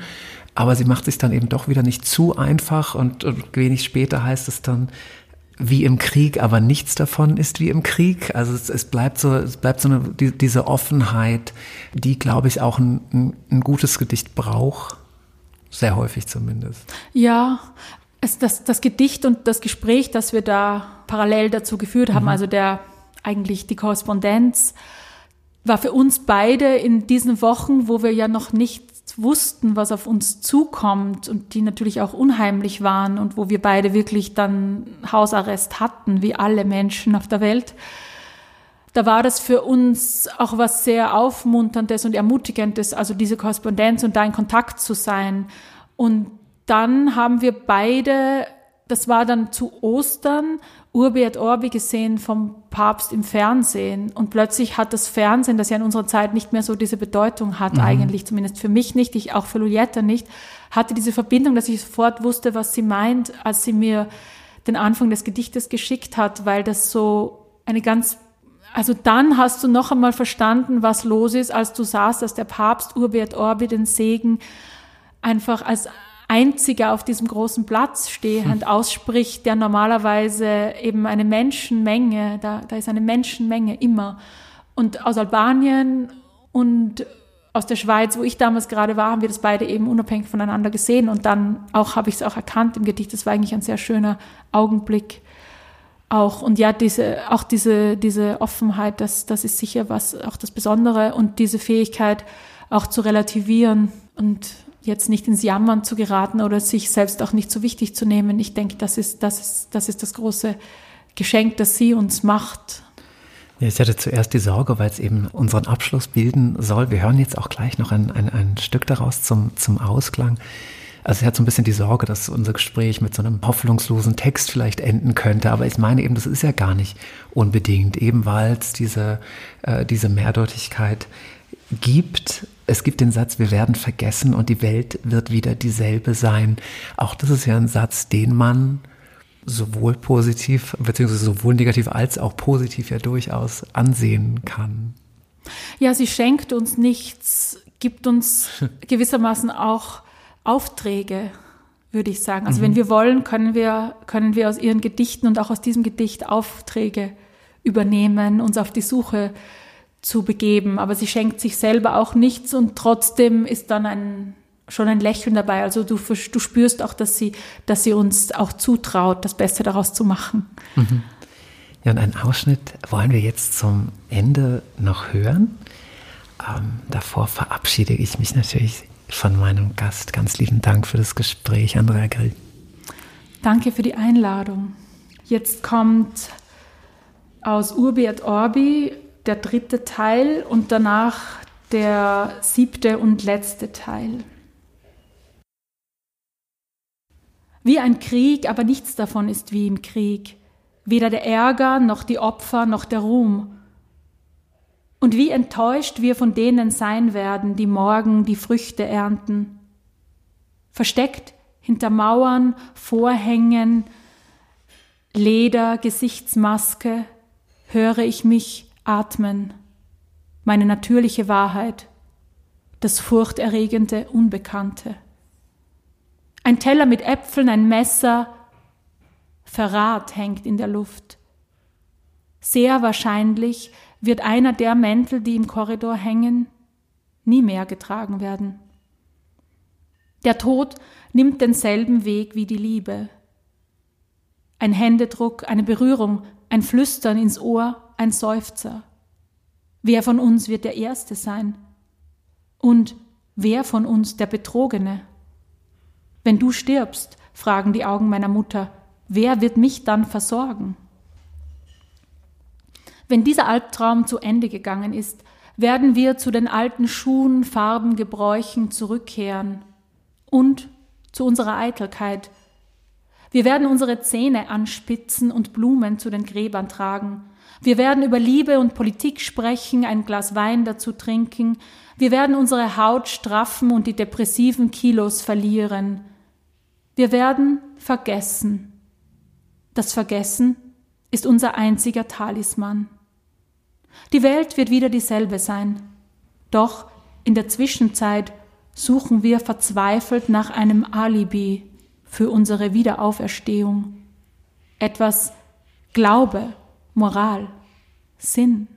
Speaker 1: Aber sie macht sich dann eben doch wieder nicht zu einfach und, und wenig später heißt es dann, wie im Krieg, aber nichts davon ist wie im Krieg. Also es, es bleibt so, es bleibt so eine, die, diese Offenheit, die, glaube ich, auch ein, ein, ein, gutes Gedicht braucht. Sehr häufig zumindest.
Speaker 2: Ja, es, das, das Gedicht und das Gespräch, das wir da parallel dazu geführt haben, mhm. also der eigentlich die Korrespondenz, war für uns beide in diesen Wochen, wo wir ja noch nicht wussten, was auf uns zukommt und die natürlich auch unheimlich waren und wo wir beide wirklich dann Hausarrest hatten, wie alle Menschen auf der Welt, da war das für uns auch was sehr Aufmunterndes und Ermutigendes, also diese Korrespondenz und da in Kontakt zu sein. Und dann haben wir beide, das war dann zu Ostern, Urbi et Orbi gesehen vom Papst im Fernsehen. Und plötzlich hat das Fernsehen, das ja in unserer Zeit nicht mehr so diese Bedeutung hat, mhm. eigentlich, zumindest für mich nicht, ich auch für Lulietta nicht, hatte diese Verbindung, dass ich sofort wusste, was sie meint, als sie mir den Anfang des Gedichtes geschickt hat, weil das so eine ganz also dann hast du noch einmal verstanden, was los ist, als du sahst, dass der Papst Urbi et Orbi den Segen einfach als einziger auf diesem großen Platz stehend hm. ausspricht, der normalerweise eben eine Menschenmenge, da, da ist eine Menschenmenge immer. Und aus Albanien und aus der Schweiz, wo ich damals gerade war, haben wir das beide eben unabhängig voneinander gesehen und dann auch habe ich es auch erkannt im Gedicht. Das war eigentlich ein sehr schöner Augenblick auch. Und ja, diese, auch diese, diese Offenheit, das, das ist sicher was, auch das Besondere und diese Fähigkeit auch zu relativieren und jetzt nicht ins Jammern zu geraten oder sich selbst auch nicht so wichtig zu nehmen. Ich denke, das ist das, ist, das, ist das große Geschenk, das sie uns macht.
Speaker 1: Ich hatte zuerst die Sorge, weil es eben unseren Abschluss bilden soll. Wir hören jetzt auch gleich noch ein, ein, ein Stück daraus zum, zum Ausklang. Also er hat so ein bisschen die Sorge, dass unser Gespräch mit so einem hoffnungslosen Text vielleicht enden könnte. Aber ich meine eben, das ist ja gar nicht unbedingt, eben weil es diese, äh, diese Mehrdeutigkeit gibt. Es gibt den Satz, wir werden vergessen und die Welt wird wieder dieselbe sein. Auch das ist ja ein Satz, den man sowohl positiv, beziehungsweise sowohl negativ als auch positiv ja durchaus ansehen kann.
Speaker 2: Ja, sie schenkt uns nichts, gibt uns gewissermaßen auch Aufträge, würde ich sagen. Also mhm. wenn wir wollen, können wir, können wir aus ihren Gedichten und auch aus diesem Gedicht Aufträge übernehmen, uns auf die Suche zu begeben. Aber sie schenkt sich selber auch nichts und trotzdem ist dann ein, schon ein Lächeln dabei. Also du, du spürst auch, dass sie, dass sie uns auch zutraut, das Beste daraus zu machen.
Speaker 1: Mhm. Ja, und einen Ausschnitt wollen wir jetzt zum Ende noch hören. Ähm, davor verabschiede ich mich natürlich von meinem Gast. Ganz lieben Dank für das Gespräch, Andrea Grill.
Speaker 2: Danke für die Einladung. Jetzt kommt aus Urbi et Orbi der dritte Teil und danach der siebte und letzte Teil. Wie ein Krieg, aber nichts davon ist wie im Krieg. Weder der Ärger, noch die Opfer, noch der Ruhm. Und wie enttäuscht wir von denen sein werden, die morgen die Früchte ernten. Versteckt hinter Mauern, Vorhängen, Leder, Gesichtsmaske höre ich mich Atmen, meine natürliche Wahrheit, das furchterregende Unbekannte. Ein Teller mit Äpfeln, ein Messer, Verrat hängt in der Luft. Sehr wahrscheinlich wird einer der Mäntel, die im Korridor hängen, nie mehr getragen werden. Der Tod nimmt denselben Weg wie die Liebe. Ein Händedruck, eine Berührung, ein Flüstern ins Ohr, ein Seufzer. Wer von uns wird der Erste sein? Und wer von uns der Betrogene? Wenn du stirbst, fragen die Augen meiner Mutter, wer wird mich dann versorgen? Wenn dieser Albtraum zu Ende gegangen ist, werden wir zu den alten Schuhen, Farben, Gebräuchen zurückkehren und zu unserer Eitelkeit. Wir werden unsere Zähne anspitzen und Blumen zu den Gräbern tragen, wir werden über Liebe und Politik sprechen, ein Glas Wein dazu trinken. Wir werden unsere Haut straffen und die depressiven Kilos verlieren. Wir werden vergessen. Das Vergessen ist unser einziger Talisman. Die Welt wird wieder dieselbe sein. Doch in der Zwischenzeit suchen wir verzweifelt nach einem Alibi für unsere Wiederauferstehung. Etwas Glaube Moral, Sinn.